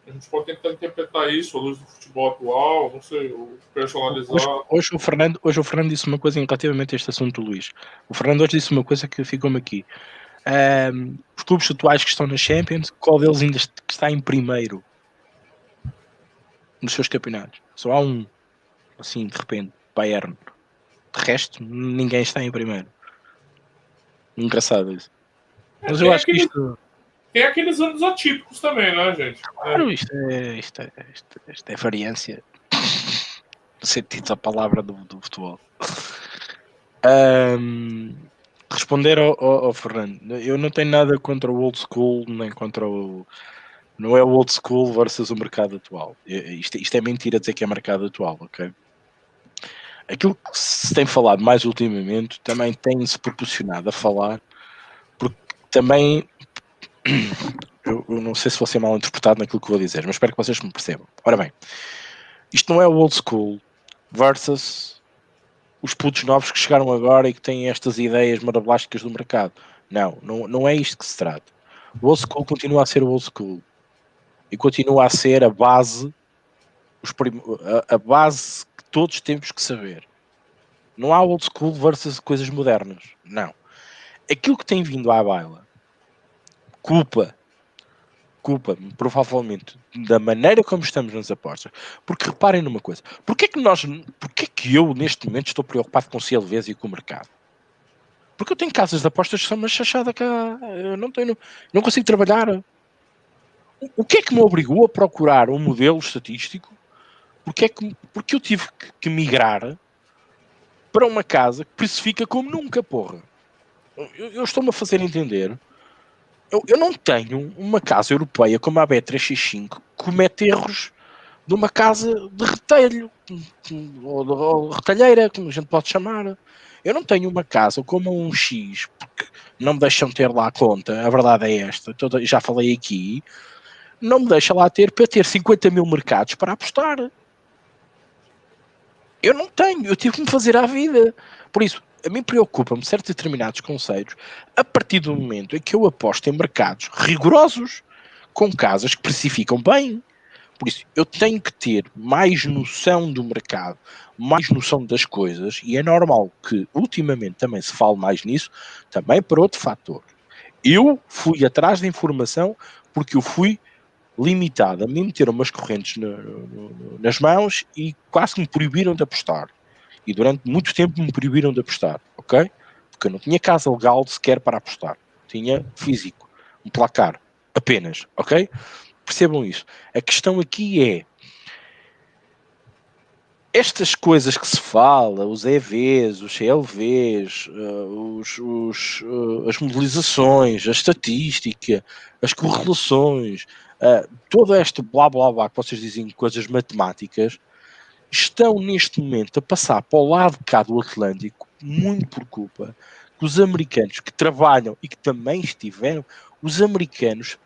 A gente pode tentar interpretar isso à luz do futebol atual, não sei, personalizar. Hoje, hoje, o Fernando, hoje o Fernando disse uma coisa relativamente a este assunto, Luís. O Fernando hoje disse uma coisa que ficou-me aqui. Um, os clubes atuais que estão na Champions, qual deles ainda está em primeiro? nos seus campeonatos. Só há um, assim, de repente, Bayern. De resto, ninguém está em primeiro. Engraçado isso. Mas eu acho aquele, que isto. Tem aqueles anos atípicos também, né, gente? Claro, isto é, isto é, isto, isto é variância. No sentido da palavra do, do futebol. Um, responder ao, ao, ao, Fernando, eu não tenho nada contra o old school, nem contra o, não é o old school versus o mercado atual. Isto, isto é mentira dizer que é mercado atual, ok? Aquilo que se tem falado mais ultimamente também tem-se proporcionado a falar, porque também eu, eu, não sei se vou ser mal interpretado naquilo que vou dizer, mas espero que vocês me percebam. Ora bem, isto não é o old school versus os putos novos que chegaram agora e que têm estas ideias maravilhosas do mercado. Não, não, não é isto que se trata. O old school continua a ser o old school e continua a ser a base, a, a base que todos temos que saber. Não há old school versus coisas modernas. Não. Aquilo que tem vindo à baila, culpa, culpa-me, provavelmente, da maneira como estamos nas apostas. Porque reparem numa coisa. Porquê que nós, porquê que eu, neste momento, estou preocupado com o CLVs e com o mercado? Porque eu tenho casas de apostas que são uma chachada cá. Eu não tenho, não consigo trabalhar o que é que me obrigou a procurar um modelo estatístico? Porque, é que, porque eu tive que, que migrar para uma casa que precifica como nunca, porra. Eu, eu estou-me a fazer entender. Eu, eu, não tenho uma casa europeia como a B365 que comete erros de uma casa de retalho, ou, ou retalheira, como a gente pode chamar. Eu não tenho uma casa como um X, porque não me deixam ter lá a conta, a verdade é esta, já falei aqui, não me deixa lá ter para ter 50 mil mercados para apostar. Eu não tenho, eu tive que me fazer à vida. Por isso, a mim preocupa-me certos determinados conceitos a partir do momento em que eu aposto em mercados rigorosos, com casas que precificam bem. Por isso, eu tenho que ter mais noção do mercado, mais noção das coisas, e é normal que ultimamente também se fale mais nisso, também por outro fator. Eu fui atrás da informação porque eu fui limitado a me meter umas correntes no, no, nas mãos e quase me proibiram de apostar. E durante muito tempo me proibiram de apostar, ok? Porque eu não tinha casa legal sequer para apostar. Tinha físico, um placar, apenas, ok? Percebam isso. A questão aqui é estas coisas que se fala, os EVs, os CLVs, uh, os, os, uh, as modelizações, a estatística, as correlações, uh, todo este blá blá blá que vocês dizem coisas matemáticas estão neste momento a passar para o lado cá do Atlântico muito por culpa que os americanos que trabalham e que também estiveram, os americanos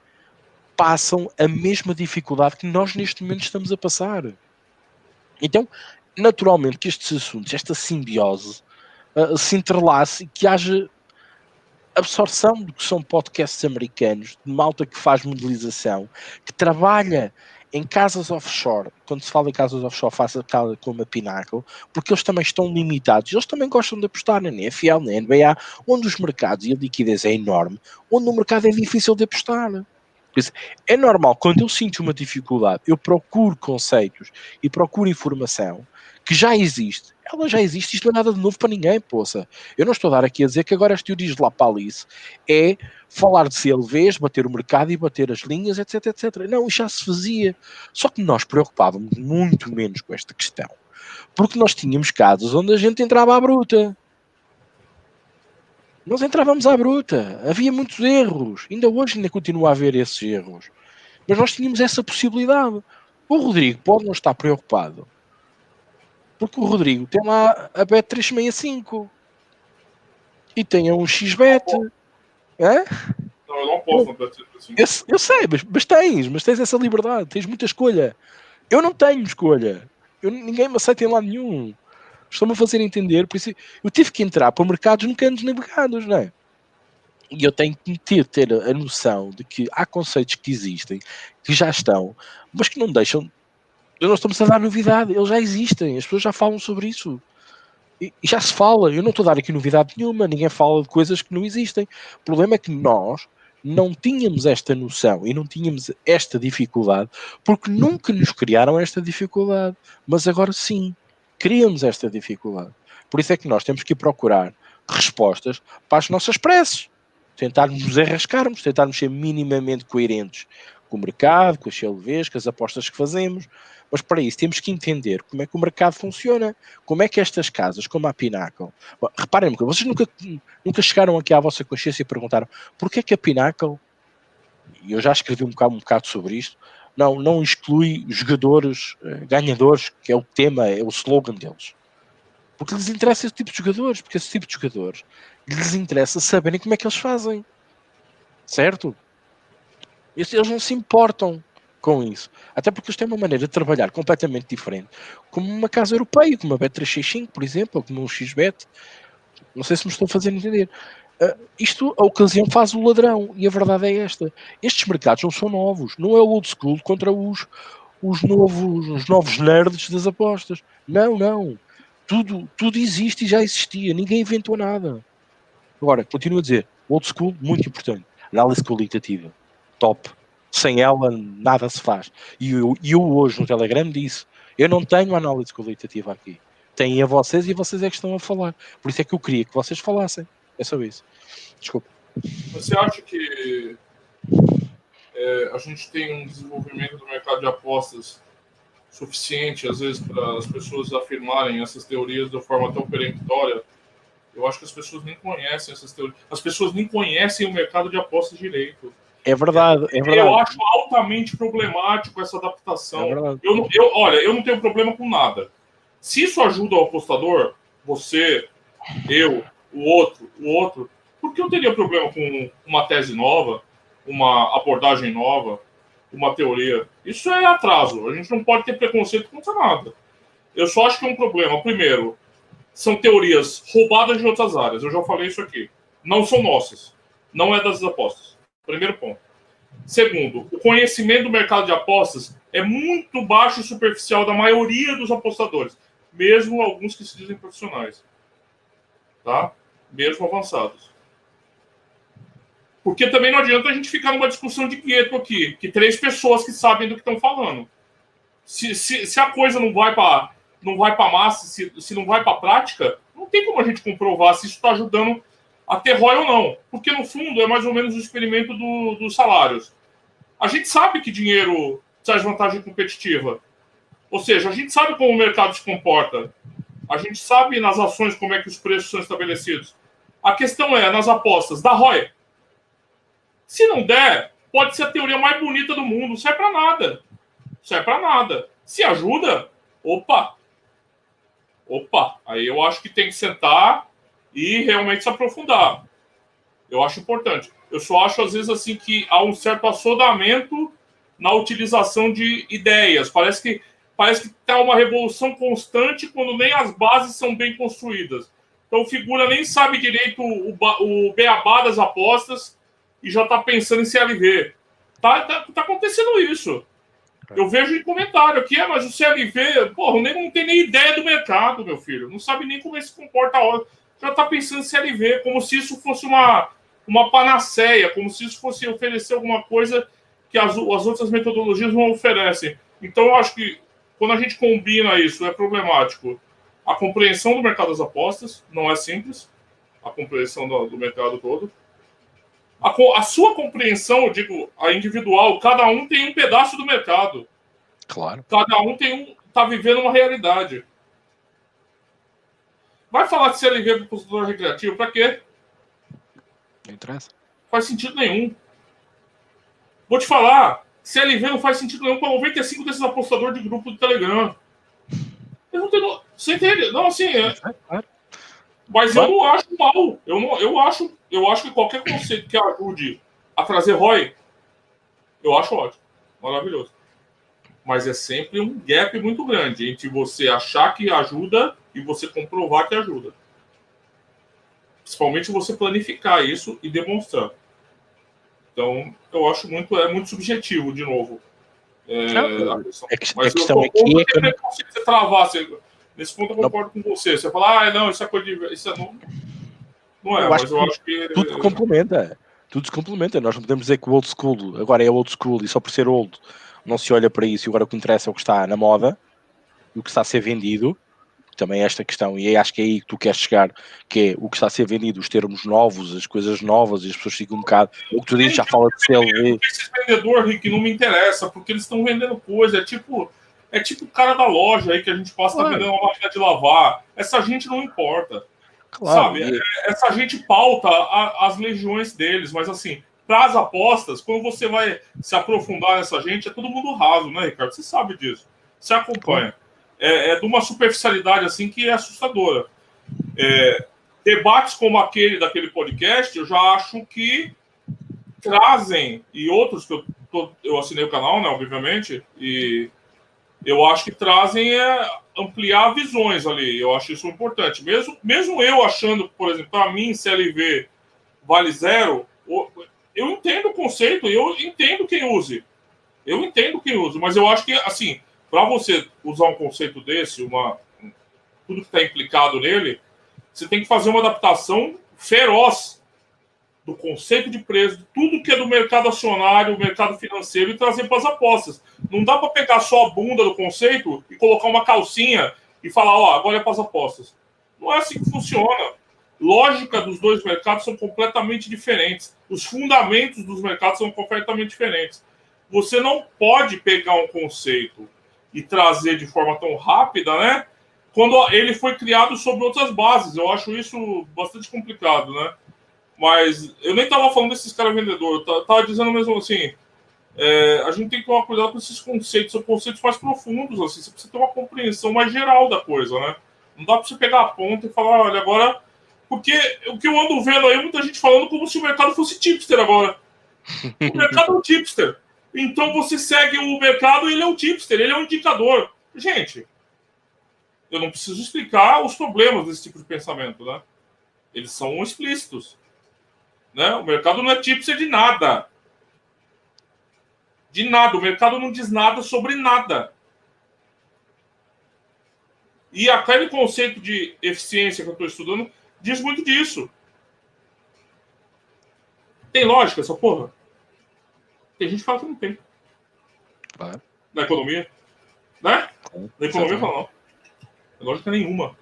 passam a mesma dificuldade que nós neste momento estamos a passar. Então, naturalmente que estes assuntos, esta simbiose, uh, se entrelace e que haja absorção do que são podcasts americanos, de malta que faz modelização, que trabalha em casas offshore, quando se fala em casas offshore, faça como a Pinnacle, porque eles também estão limitados, eles também gostam de apostar na NFL, na NBA, onde os mercados e a liquidez é enorme, onde o mercado é difícil de apostar. É normal, quando eu sinto uma dificuldade, eu procuro conceitos e procuro informação que já existe. Ela já existe, isto não é nada de novo para ninguém, poça. Eu não estou a dar aqui a dizer que agora as teorias de Lapalice é falar de CLVs, bater o mercado e bater as linhas, etc, etc. Não, isto já se fazia. Só que nós preocupávamos muito menos com esta questão. Porque nós tínhamos casos onde a gente entrava à bruta. Nós entrávamos à bruta. Havia muitos erros. Ainda hoje ainda continua a haver esses erros. Mas nós tínhamos essa possibilidade. O Rodrigo pode não estar preocupado porque o Rodrigo tem lá a Bet 365 e tem um XBet. É? Não, eu não posso Bet 365. Eu, eu sei, mas, mas tens, mas tens essa liberdade, tens muita escolha. Eu não tenho escolha. Eu, ninguém me aceita em lado nenhum. Estou-me a fazer entender, por isso eu tive que entrar para mercados nunca antes navegados, não é? E eu tenho que ter, ter a noção de que há conceitos que existem, que já estão, mas que não deixam eu não estamos a dar novidade, eles já existem, as pessoas já falam sobre isso. E, e já se fala, eu não estou a dar aqui novidade nenhuma, ninguém fala de coisas que não existem. O problema é que nós não tínhamos esta noção e não tínhamos esta dificuldade porque nunca nos criaram esta dificuldade. Mas agora sim, criamos esta dificuldade. Por isso é que nós temos que procurar respostas para as nossas preces. Tentarmos arrascarmos, tentarmos ser minimamente coerentes com o mercado, com as CLVs, com as apostas que fazemos, mas para isso temos que entender como é que o mercado funciona, como é que estas casas, como a Pinnacle, reparem, vocês nunca, nunca chegaram aqui à vossa consciência e perguntaram porquê que a Pinnacle, e eu já escrevi um bocado, um bocado sobre isto, não, não exclui jogadores eh, ganhadores, que é o tema, é o slogan deles. Porque lhes interessa esse tipo de jogadores, porque esse tipo de jogadores lhes interessa saberem como é que eles fazem. Certo? Eles não se importam com isso. Até porque eles têm uma maneira de trabalhar completamente diferente, como uma casa europeia, como a Bet365, por exemplo, ou como um XBet. Não sei se me estou fazer entender. Uh, isto, a ocasião faz o ladrão, e a verdade é esta. Estes mercados não são novos, não é o old school contra os, os, novos, os novos nerds das apostas. Não, não. Tudo, tudo existe e já existia, ninguém inventou nada. Agora, continuo a dizer, old school, muito importante. Análise qualitativa, top sem ela nada se faz. E eu, eu hoje no Telegram disse: eu não tenho análise qualitativa aqui. Tem a vocês e vocês é que estão a falar. Por isso é que eu queria que vocês falassem. É só isso. Desculpa. Você acha que é, a gente tem um desenvolvimento do mercado de apostas suficiente, às vezes, para as pessoas afirmarem essas teorias de forma tão peremptória? Eu acho que as pessoas nem conhecem essas teorias. As pessoas nem conhecem o mercado de apostas direito. É verdade, é verdade. Eu acho altamente problemático essa adaptação. É eu, eu, olha, eu não tenho problema com nada. Se isso ajuda o apostador, você, eu, o outro, o outro, por que eu teria problema com uma tese nova, uma abordagem nova, uma teoria? Isso é atraso. A gente não pode ter preconceito contra nada. Eu só acho que é um problema. Primeiro, são teorias roubadas de outras áreas. Eu já falei isso aqui. Não são nossas. Não é das apostas. Primeiro ponto. Segundo, o conhecimento do mercado de apostas é muito baixo e superficial da maioria dos apostadores, mesmo alguns que se dizem profissionais. Tá? Mesmo avançados. Porque também não adianta a gente ficar numa discussão de gueto aqui, que três pessoas que sabem do que estão falando. Se, se, se a coisa não vai para não vai para massa, se, se não vai para prática, não tem como a gente comprovar se isso está ajudando a ter ROI ou não. Porque, no fundo, é mais ou menos o experimento do, dos salários. A gente sabe que dinheiro traz vantagem competitiva. Ou seja, a gente sabe como o mercado se comporta. A gente sabe nas ações como é que os preços são estabelecidos. A questão é, nas apostas, dá ROI. Se não der, pode ser a teoria mais bonita do mundo. Serve para nada. Serve para nada. Se ajuda, opa. Opa. Aí eu acho que tem que sentar e realmente se aprofundar. Eu acho importante. Eu só acho, às vezes, assim, que há um certo assodamento na utilização de ideias. Parece que parece que está uma revolução constante quando nem as bases são bem construídas. Então, figura nem sabe direito o, o beabá das apostas e já está pensando em CLV. Tá, tá, tá, acontecendo isso. Eu vejo em comentário aqui, é, mas o CLV, porra, nem não tem nem ideia do mercado, meu filho. Não sabe nem como ele se comporta a hora já está pensando em CLV, como se isso fosse uma, uma panaceia, como se isso fosse oferecer alguma coisa que as, as outras metodologias não oferecem. Então, eu acho que quando a gente combina isso, é problemático. A compreensão do mercado das apostas não é simples, a compreensão do, do mercado todo. A, a, sua compreensão, eu digo, a individual, cada um tem um pedaço do mercado. Claro. Cada um tem um, tá vivendo uma realidade. Vai falar de CLV para o consultor recreativo, para quê? Não interessa. Faz sentido nenhum. Vou te falar, CLV não faz sentido nenhum para 95 desses apostadores de grupo do Telegram. Eu não tenho. Você entende? Não, assim. É... Mas eu não acho mal. Eu, não, eu, acho, eu acho que qualquer conceito que ajude a trazer ROI, eu acho ótimo. Maravilhoso. Mas é sempre um gap muito grande entre você achar que ajuda e você comprovar que ajuda. Principalmente você planificar isso e demonstrar. Então, eu acho muito, é muito subjetivo, de novo. É, a questão. É que, Mas a questão eu, aqui é que... Eu... você travar, você, nesse ponto eu concordo não. com você. Você fala, ah, não, isso é coisa de... Isso é não, não é, eu mas acho eu acho que... Tudo se complementa. Tudo se complementa. Nós não podemos dizer que o old school agora é old school e só por ser old não se olha para isso e agora o que interessa é o que está na moda e o que está a ser vendido também esta questão, e acho que é aí que tu queres chegar, que é o que está a ser vendido, os termos novos, as coisas novas, e as pessoas ficam um bocado. O que tu dizes já fala de CLV. Esse vendedor, Rick, não me interessa, porque eles estão vendendo coisa, é tipo. É tipo o cara da loja aí que a gente passa claro. vendendo uma máquina de lavar. Essa gente não importa. Claro, sabe? E... É, essa gente pauta a, as legiões deles, mas assim, para as apostas, quando você vai se aprofundar nessa gente, é todo mundo raso, né, Ricardo? Você sabe disso. Você acompanha. Claro é, é de uma superficialidade assim que é assustadora. É, debates como aquele daquele podcast, eu já acho que trazem, e outros que eu, tô, eu assinei o canal, né, obviamente, e eu acho que trazem é, ampliar visões ali. Eu acho isso importante. Mesmo, mesmo eu achando, por exemplo, para mim, CLV vale zero, eu entendo o conceito, eu entendo quem use. Eu entendo quem usa, mas eu acho que, assim, para você usar um conceito desse, uma, tudo que está implicado nele, você tem que fazer uma adaptação feroz do conceito de preço, tudo que é do mercado acionário, mercado financeiro e trazer para as apostas. Não dá para pegar só a bunda do conceito e colocar uma calcinha e falar, ó, agora é para as apostas. Não é assim que funciona. Lógica dos dois mercados são completamente diferentes. Os fundamentos dos mercados são completamente diferentes. Você não pode pegar um conceito e trazer de forma tão rápida, né? Quando ele foi criado sobre outras bases. Eu acho isso bastante complicado, né? Mas eu nem estava falando desses caras vendedores, eu estava dizendo mesmo assim. É, a gente tem que tomar cuidado com esses conceitos, são conceitos mais profundos, assim, você precisa ter uma compreensão mais geral da coisa, né? Não dá para você pegar a ponta e falar, olha, agora. Porque o que eu ando vendo aí, muita gente falando como se o mercado fosse tipster agora. O mercado é um tipster. Então você segue o mercado ele é um tipster, ele é um indicador. Gente, eu não preciso explicar os problemas desse tipo de pensamento, né? Eles são explícitos. Né? O mercado não é tipster de nada. De nada. O mercado não diz nada sobre nada. E aquele conceito de eficiência que eu estou estudando diz muito disso. Tem lógica essa porra? Tem gente que fala que não tem. Claro. Na economia. Né? Na economia fala não. É lógica nenhuma.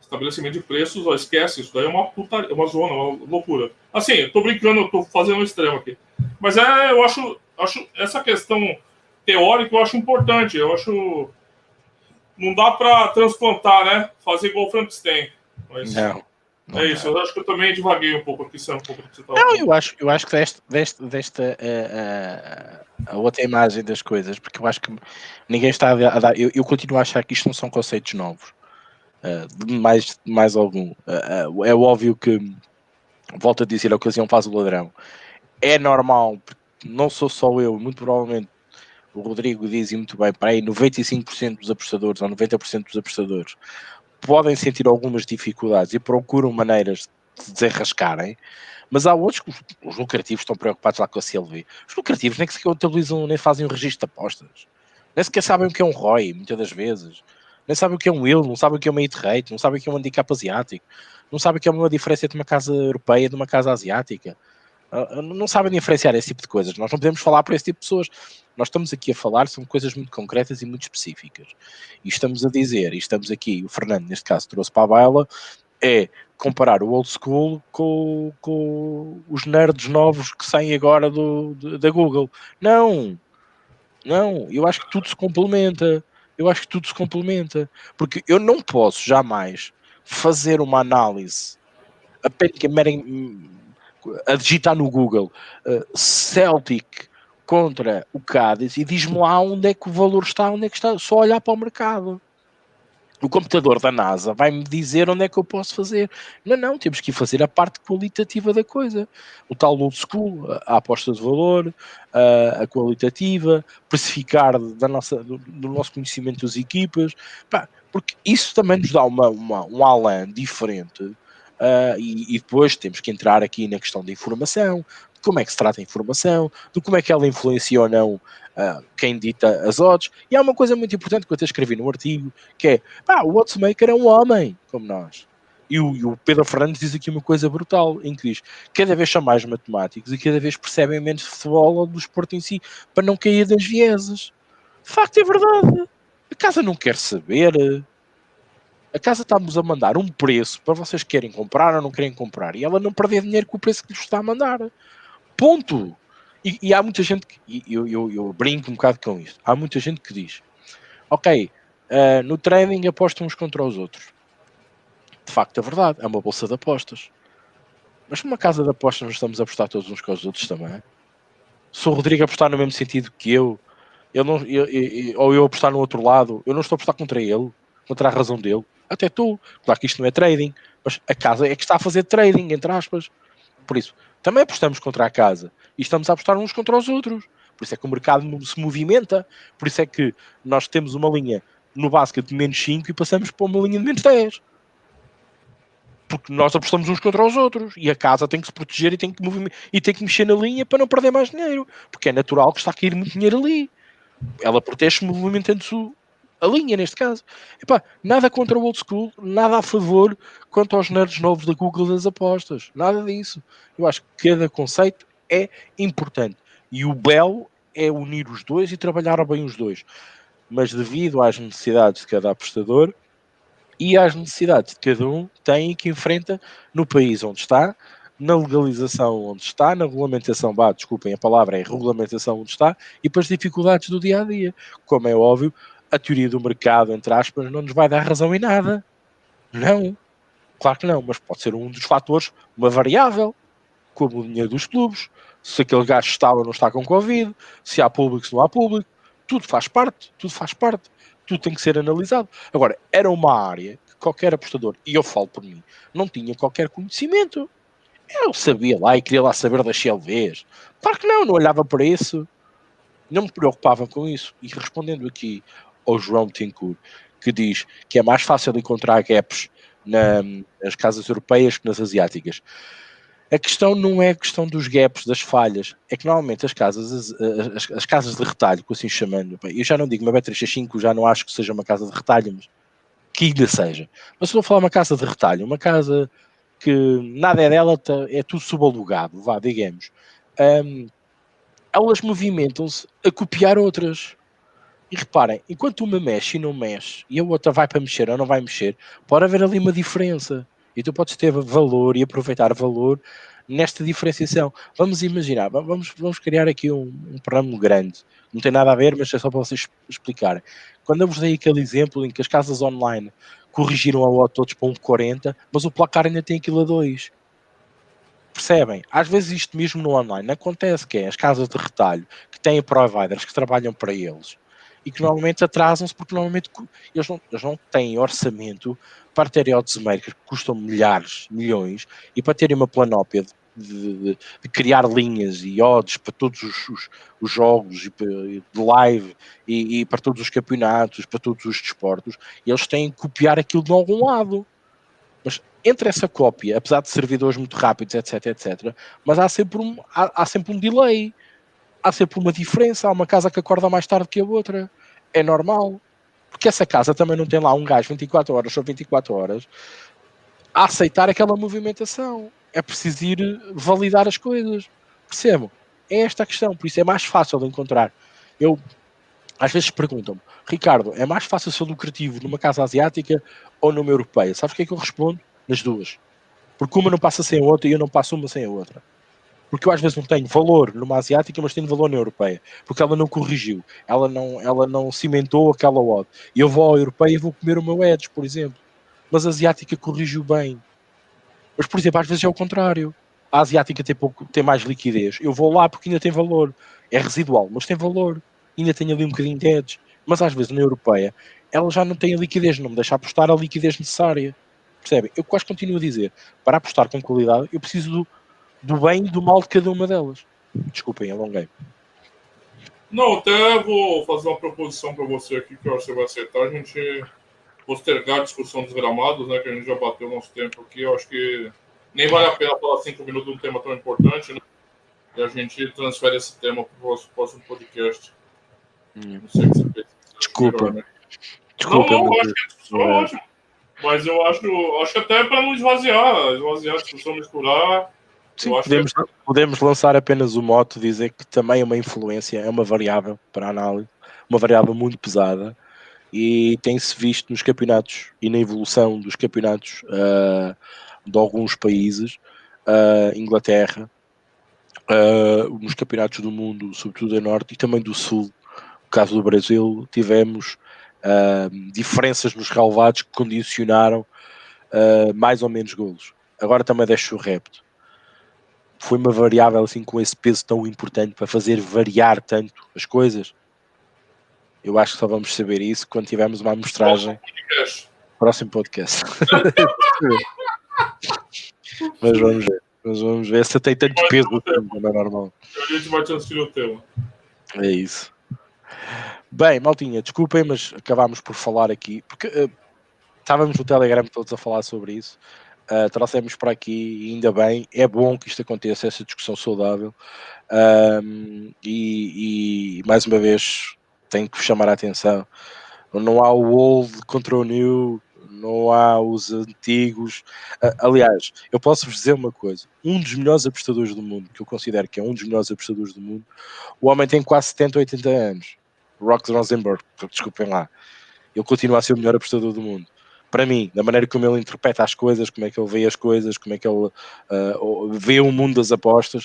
Estabelecimento de preços, ó, esquece, isso daí é uma puta, é uma zona, uma loucura. Assim, eu tô brincando, eu tô fazendo um extremo aqui. Mas é, eu acho, acho essa questão teórica eu acho importante. Eu acho. Não dá para transplantar, né? Fazer igual o Frankenstein. Mas... Não. Não é isso, eu acho que eu também divaguei um pouco aqui, é um pouco que você tá Não, eu acho, eu acho que deste, desta uh, uh, a outra imagem das coisas, porque eu acho que ninguém está a dar. Eu, eu continuo a achar que isto não são conceitos novos, uh, de mais, mais algum. é óbvio que, volto a dizer, a ocasião faz o ladrão. É normal, não sou só eu, muito provavelmente o Rodrigo diz muito bem, para aí 95% dos apostadores ou 90% dos apostadores podem sentir algumas dificuldades e procuram maneiras de desenrascarem, mas há outros que os lucrativos estão preocupados lá com a CLV. Os lucrativos nem sequer utilizam, nem fazem um registro de apostas. Nem sequer sabem o que é um ROI, muitas das vezes. Nem sabem o que é um yield, não sabem o que é uma hit rate, não sabem o que é um handicap asiático, não sabem o que é uma diferença entre uma casa europeia e de uma casa asiática. Uh, não sabem diferenciar esse tipo de coisas. Nós não podemos falar para esse tipo de pessoas. Nós estamos aqui a falar, são coisas muito concretas e muito específicas. E estamos a dizer, e estamos aqui, o Fernando, neste caso, trouxe para a baila, é comparar o old school com, com os nerds novos que saem agora do, da Google. Não, não, eu acho que tudo se complementa. Eu acho que tudo se complementa. Porque eu não posso jamais fazer uma análise apenas a digitar no Google uh, Celtic contra o Cádiz e diz-me lá onde é que o valor está, onde é que está, só olhar para o mercado. O computador da NASA vai-me dizer onde é que eu posso fazer. Não, não, temos que fazer a parte qualitativa da coisa. O tal old school, a aposta de valor, a, a qualitativa, precificar da nossa, do, do, nosso conhecimento das equipas, pá, porque isso também nos dá uma, uma um além diferente Uh, e, e, depois temos que entrar aqui na questão da informação, de como é que se trata a informação, de como é que ela influencia ou não uh, quem dita as odds. E há uma coisa muito importante que eu até escrevi no artigo, que é, pá, o oddsmaker é um homem, como nós. E o, e o, Pedro Fernandes diz aqui uma coisa brutal, em que diz, cada vez são mais matemáticos e cada vez percebem menos de futebol ou do esporte em si, para não cair das vieses. De facto é verdade. A casa não quer saber, a casa está-nos a mandar um preço para vocês querem comprar ou não querem comprar e ela não perder dinheiro com o preço que lhes está a mandar. Ponto. E, e há muita gente que, eu, eu, eu, brinco um bocado com isto, há muita gente que diz: Ok, uh, no trading apostam uns contra os outros. De facto, é verdade, é uma bolsa de apostas. Mas numa casa de apostas nós estamos a apostar todos uns com os outros também. Se o Rodrigo apostar no mesmo sentido que eu, eu não, eu, eu, ou eu apostar no outro lado, eu não estou a apostar contra ele, contra a razão dele até tu. Claro que isto não é trading, mas a casa é que está a fazer trading, entre aspas. Por isso, também apostamos contra a casa e estamos a apostar uns contra os outros. Por isso é que o mercado se movimenta. Por isso é que nós temos uma linha no basket de menos 5 e passamos para uma linha de menos 10. Porque nós apostamos uns contra os outros e a casa tem que se proteger e tem que, e tem que mexer na linha para não perder mais dinheiro. Porque é natural que está a cair muito dinheiro ali. Ela protege-se movimentando-se a linha neste caso. Epá, nada contra o old school, nada a favor quanto aos nerds novos da Google das apostas, nada disso. Eu acho que cada conceito é importante e o belo é unir os dois e trabalhar bem os dois. Mas devido às necessidades de cada apostador e às necessidades de cada um, tem que enfrenta no país onde está, na legalização onde está, na regulamentação, bah, desculpem a palavra, é regulamentação onde está, e para as dificuldades do dia a dia. Como é óbvio, a teoria do mercado, entre aspas, não nos vai dar razão em nada. Não. Claro que não, mas pode ser um dos fatores, uma variável, como o dinheiro dos clubes, se aquele gajo está ou não está com Covid, se há público, se não há público, tudo faz parte, tudo faz parte, tudo tem que ser analisado. Agora, era uma área que qualquer apostador, e eu falo por mim, não tinha qualquer conhecimento. Eu sabia lá e queria lá saber das CLVs. Claro que não, não olhava para isso, não me preocupava com isso. E respondendo aqui ao João Tincourt, que diz que é mais fácil encontrar gaps na, nas casas europeias que nas asiáticas. A questão não é a questão dos gaps, das falhas, é que normalmente as casas, as, as, as casas de retalho, assim chamando, eu já não digo uma B365, já não acho que seja uma casa de retalho, mas que ainda seja. Mas se eu falar uma casa de retalho, uma casa que nada é dela, tá, é tudo subalugado, vá, digamos, um, elas movimentam-se a copiar outras. E reparem, enquanto uma mexe e não mexe, e a outra vai para mexer ou não vai mexer, pode haver ali uma diferença. E tu podes ter valor e aproveitar valor nesta diferenciação. Vamos imaginar, vamos, vamos criar aqui um, um grande. Não tem nada a ver, mas é só para vocês explicarem. Quando eu vos dei aquele exemplo em que as casas online corrigiram a odd todos para 1,40, mas o placar ainda tem aquilo a 2. Percebem? Às vezes isto mesmo no online acontece, que é as casas de retalho que têm providers que trabalham para eles e que normalmente atrasam-se porque normalmente eles não, eles não têm orçamento para terem oddsmakers que custam milhares, milhões e para terem uma planópia de, de, de criar linhas e odds para todos os, os, os jogos e de live e, e, para todos os campeonatos, para todos os desportos, eles têm que copiar aquilo de algum lado. Mas entre essa cópia, apesar de servidores muito rápidos, etc, etc, mas há sempre um, há, há sempre um delay há sempre uma diferença, há uma casa que acorda mais tarde que a outra. É normal. Porque essa casa também não tem lá um gajo 24 horas ou 24 horas a aceitar aquela movimentação. é preciso ir validar as coisas. Percebam? É esta a questão, por isso é mais fácil de encontrar. Eu, às vezes perguntam-me, Ricardo, é mais fácil ser lucrativo numa casa asiática ou numa europeia? Sabes o que é que eu respondo? Nas duas. Porque uma não passa sem a outra e eu não passo uma sem a outra. Porque eu às vezes não tenho valor numa asiática, mas tenho valor na europeia. Porque ela não corrigiu, ela não, ela não cimentou aquela odd. E eu vou à europeia e vou comer o meu edge, por exemplo. Mas a asiática corrigiu bem. Mas, por exemplo, às vezes é o contrário. A asiática tem, pouco, tem mais liquidez. Eu vou lá porque ainda tem valor. É residual, mas tem valor. Ainda tem ali um bocadinho de edge. Mas às vezes na europeia, ela já não tem a liquidez, não me deixa apostar a liquidez necessária. Percebem? Eu quase continuo a dizer, para apostar com qualidade, eu preciso do, do bem e do mal de cada uma delas. Desculpem, alonguei. Não, até vou fazer uma proposição para você aqui que eu acho que você vai aceitar. A gente postergar a discussão dos gramados, né? Que a gente já bateu nosso tempo aqui. Eu acho que nem vale a pena falar cinco minutos de um tema tão importante, né? E a gente transfere esse tema para o próximo podcast. Hum. Não sei o que você pensa. Desculpa. Melhor, né? Desculpa. Não, não, eu acho que a discussão é ótima. Mas eu acho, acho até para não esvaziar, esvaziar a discussão, misturar. Sim, podemos, que... podemos lançar apenas o moto, dizer que também é uma influência, é uma variável para a análise, uma variável muito pesada e tem-se visto nos campeonatos e na evolução dos campeonatos uh, de alguns países, uh, Inglaterra, uh, nos campeonatos do mundo, sobretudo a norte e também do sul, no caso do Brasil, tivemos diferenças nos relevados que condicionaram mais ou menos golos. Agora também deixo o repto foi uma variável assim com esse peso tão importante para fazer variar tanto as coisas? Eu acho que só vamos saber isso quando tivermos uma amostragem. Próximo podcast. Mas vamos ver. Mas vamos ver se tem tanto peso não é normal. A gente vai transferir o tema. É isso. Bem, Maltinha, desculpem, mas acabámos por falar aqui, porque uh, estávamos no Telegram todos a falar sobre isso uh, trouxemos para aqui, ainda bem, é bom que isto aconteça, essa discussão saudável. Um, e, e, mais uma vez tenho que chamar a atenção: não há o old contra o new, não há os antigos. Uh, aliás, eu posso vos dizer uma coisa: um dos melhores apostadores do mundo, que eu considero que é um dos melhores apostadores do mundo, o homem tem quase 70, 80 anos. Rox Rosenberg, desculpem lá. Ele continua a ser o melhor apostador do mundo para mim, da maneira como ele interpreta as coisas, como é que ele vê as coisas, como é que ele uh, vê o mundo das apostas,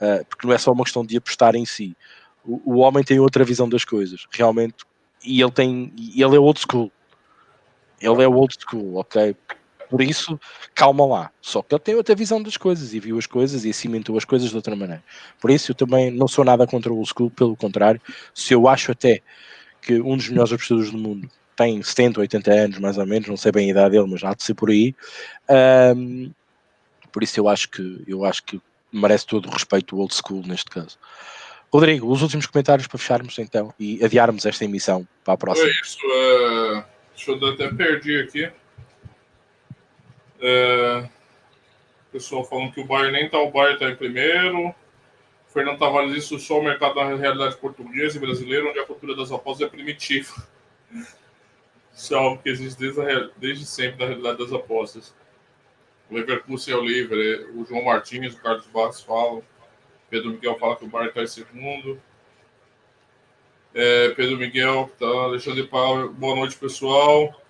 uh, porque não é só uma questão de apostar em si. O, o, homem tem outra visão das coisas, realmente, e ele tem, ele é old school. Ele é old school, ok? Por isso, calma lá. Só que ele tem outra visão das coisas e viu as coisas e cimentou as coisas de outra maneira. Por isso, eu também não sou nada contra o old school, pelo contrário, se eu acho até que um dos melhores apostadores do mundo tem 70, 80 anos, mais ou menos, não sei bem a idade dele, mas há de ser por aí. Um, por isso eu acho que eu acho que merece todo o respeito o old school neste caso. Rodrigo, os últimos comentários para fecharmos então e adiarmos esta emissão para a próxima. É isso, uh, deixa eu até perdi aqui. Uh, pessoal falando que o Bayern nem tá, o Bayern está em primeiro. Fernando Tavares, isso só o mercado da realidade portuguesa e brasileira, onde a cultura das apostas é primitiva. Isso é algo que existe desde, a, desde sempre na realidade das apostas. O Leverkusen é o livre, o João Martins, o Carlos Bastos falam. Pedro Miguel fala que o Bayern está em segundo. É, Pedro Miguel, tá, Alexandre Paulo, boa noite, pessoal.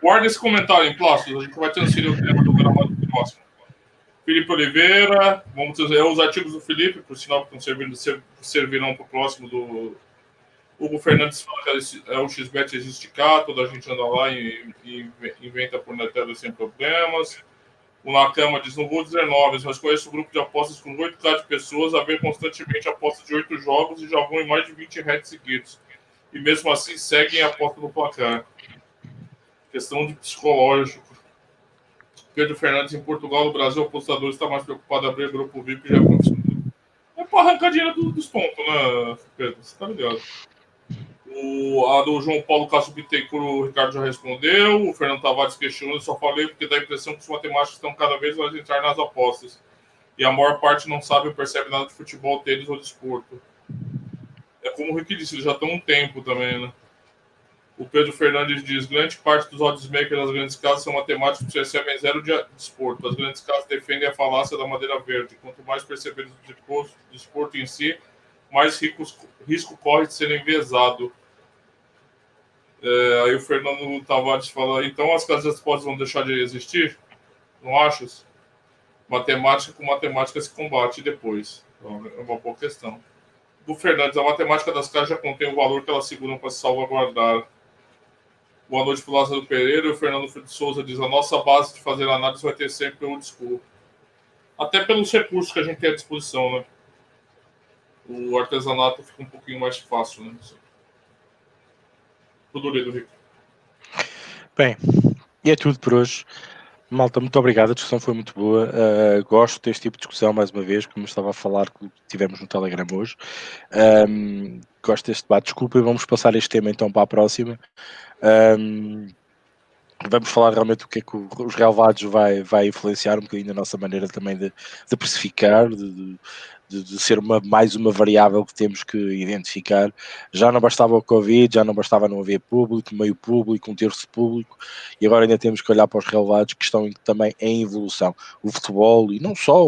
Guarda esse comentário em plásticos, a gente vai transferir o tema do gramado do próximo. Felipe Oliveira, vamos trazer os artigos do Felipe, por sinal que estão servindo, servirão para o próximo do, Hugo Fernandes fala que é o XBET existe cá, toda a gente anda lá e, e inventa por na tela sem problemas. O Nakama diz: não vou dizer nomes, mas conheço um grupo de apostas com 8K de pessoas a ver constantemente apostas de 8 jogos e já vão em mais de 20 heads seguidos. E mesmo assim seguem a aposta no placar. Questão de psicológico. Pedro Fernandes em Portugal, no Brasil, o apostador está mais preocupado em abrir grupo VIP já é para arrancar dinheiro dos pontos, né, Pedro? Você tá ligado? O, a do João Paulo Castro Bittencourt, o Ricardo já respondeu. O Fernando Tavares questionou, eu só falei porque dá a impressão que os matemáticos estão cada vez mais entrar nas apostas. E a maior parte não sabe ou percebe nada de futebol, tênis ou desporto. É como o Rick disse, eles já estão um tempo também, né? O Pedro Fernandes diz: grande parte dos oddsmakers das grandes casas são matemáticos que recebem zero de desporto. As grandes casas defendem a falácia da madeira verde. Quanto mais perceberem do desporto em si, mais ricos, risco corre de ser enviesado. É, aí o Fernando Tavares fala: então as casas de apostas vão deixar de existir? Não achas? Matemática com matemática se combate depois. Então, é uma boa questão. Do Fernandes, a matemática das casas já contém o valor que elas seguram para se salvaguardar. Boa noite para o Lázaro Pereira. O Fernando de Souza diz: a nossa base de fazer análise vai ter sempre o desculpa. Até pelos recursos que a gente tem à disposição, né? O artesanato fica um pouquinho mais fácil, né? Tudo lido, Rico. Bem, e é tudo por hoje. Malta, muito obrigado, a discussão foi muito boa. Uh, gosto deste tipo de discussão, mais uma vez, como estava a falar, que tivemos no Telegram hoje. Um, gosto deste debate. Desculpa, vamos passar este tema então para a próxima. Um, vamos falar realmente o que é que os relevados vai, vai influenciar um bocadinho a nossa maneira também de, de precificar, de, de, de, ser uma, mais uma variável que temos que identificar. Já não bastava o Covid, já não bastava não haver público, meio público, um terço público, e agora ainda temos que olhar para os relevados que estão também em evolução. O futebol, e não só,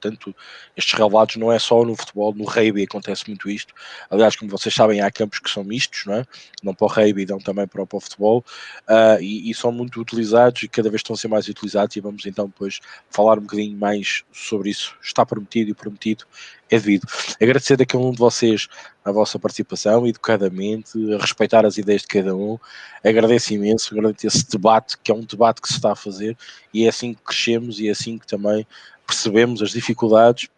tanto estes relevados não é só no futebol, no rugby acontece muito isto. Aliás, como vocês sabem, há campos que são mistos, não é? não para o rugby, não também para o, para o futebol, uh, e, e, são muito utilizados e cada vez estão a ser mais utilizados, e vamos então depois falar um bocadinho mais sobre isso. Está prometido e prometido é devido. Agradecer a cada um de vocês a vossa participação, educadamente, a respeitar as ideias de cada um. Agradeço imenso, agradeço esse debate, que é um debate que se está a fazer, e é assim que crescemos e é assim que também percebemos as dificuldades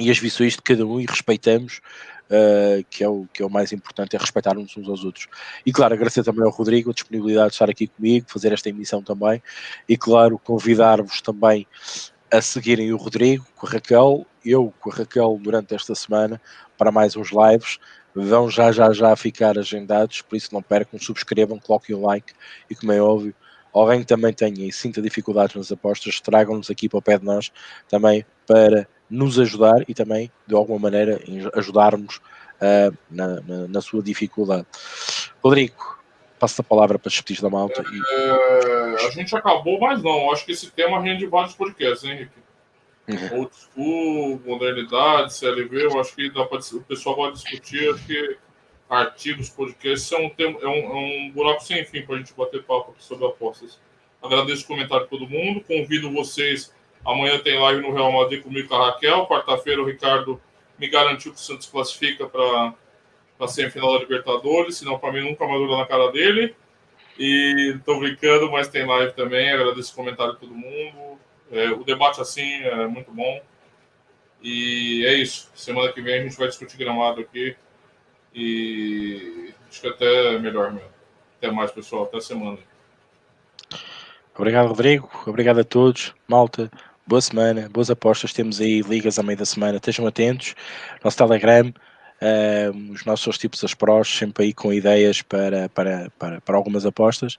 e as visões de cada um e respeitamos. Uh, que, é o, que é o mais importante, é respeitar uns aos outros. E claro, agradecer também ao Rodrigo a disponibilidade de estar aqui comigo, fazer esta emissão também, e claro, convidar-vos também a seguirem o Rodrigo com a Raquel, eu com a Raquel durante esta semana para mais uns lives. Vão já, já, já ficar agendados, por isso não percam, subscrevam, coloquem o like e, como é óbvio, alguém que também tenha e sinta dificuldades nas apostas, tragam-nos aqui para o pé de nós também para nos ajudar e também, de alguma maneira, ajudarmos uh, na, na, na sua dificuldade. Rodrigo, passo a palavra para os da malta. E... É, a gente acabou, mas não. Acho que esse tema rende vários podcasts, hein, Henrique? Uhum. Old school, modernidade, CLV, eu acho que dá pra, o pessoal pode discutir. Acho que artigos, podcasts é um, tema, é um, é um buraco sem fim para a gente bater papo sobre apostas. Agradeço o comentário de todo mundo. Convido vocês. Amanhã tem live no Real Madrid comigo com a Raquel. Quarta-feira o Ricardo me garantiu que o Santos classifica para na semifinal da Libertadores, senão para mim nunca olhar na cara dele. E tô brincando, mas tem live também. Agradeço o comentário de todo mundo. É, o debate assim é muito bom. E é isso. Semana que vem a gente vai discutir gramado aqui. E acho que até melhor mesmo. Até mais, pessoal. Até semana. Obrigado, Rodrigo. Obrigado a todos. Malta, boa semana, boas apostas. Temos aí ligas a meio da semana. Estejam atentos. Nosso Telegram Uh, os nossos tipos as prós, sempre aí com ideias para, para, para, para algumas apostas.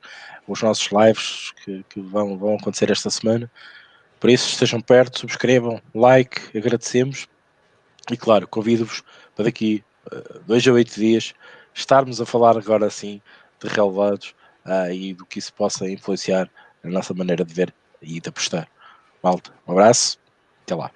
Os nossos lives que, que vão, vão acontecer esta semana. Por isso, estejam perto, subscrevam, like, agradecemos. E claro, convido-vos para daqui uh, dois a oito dias estarmos a falar agora assim de relevados uh, e do que isso possa influenciar a nossa maneira de ver e de apostar. Malta, um abraço, até lá.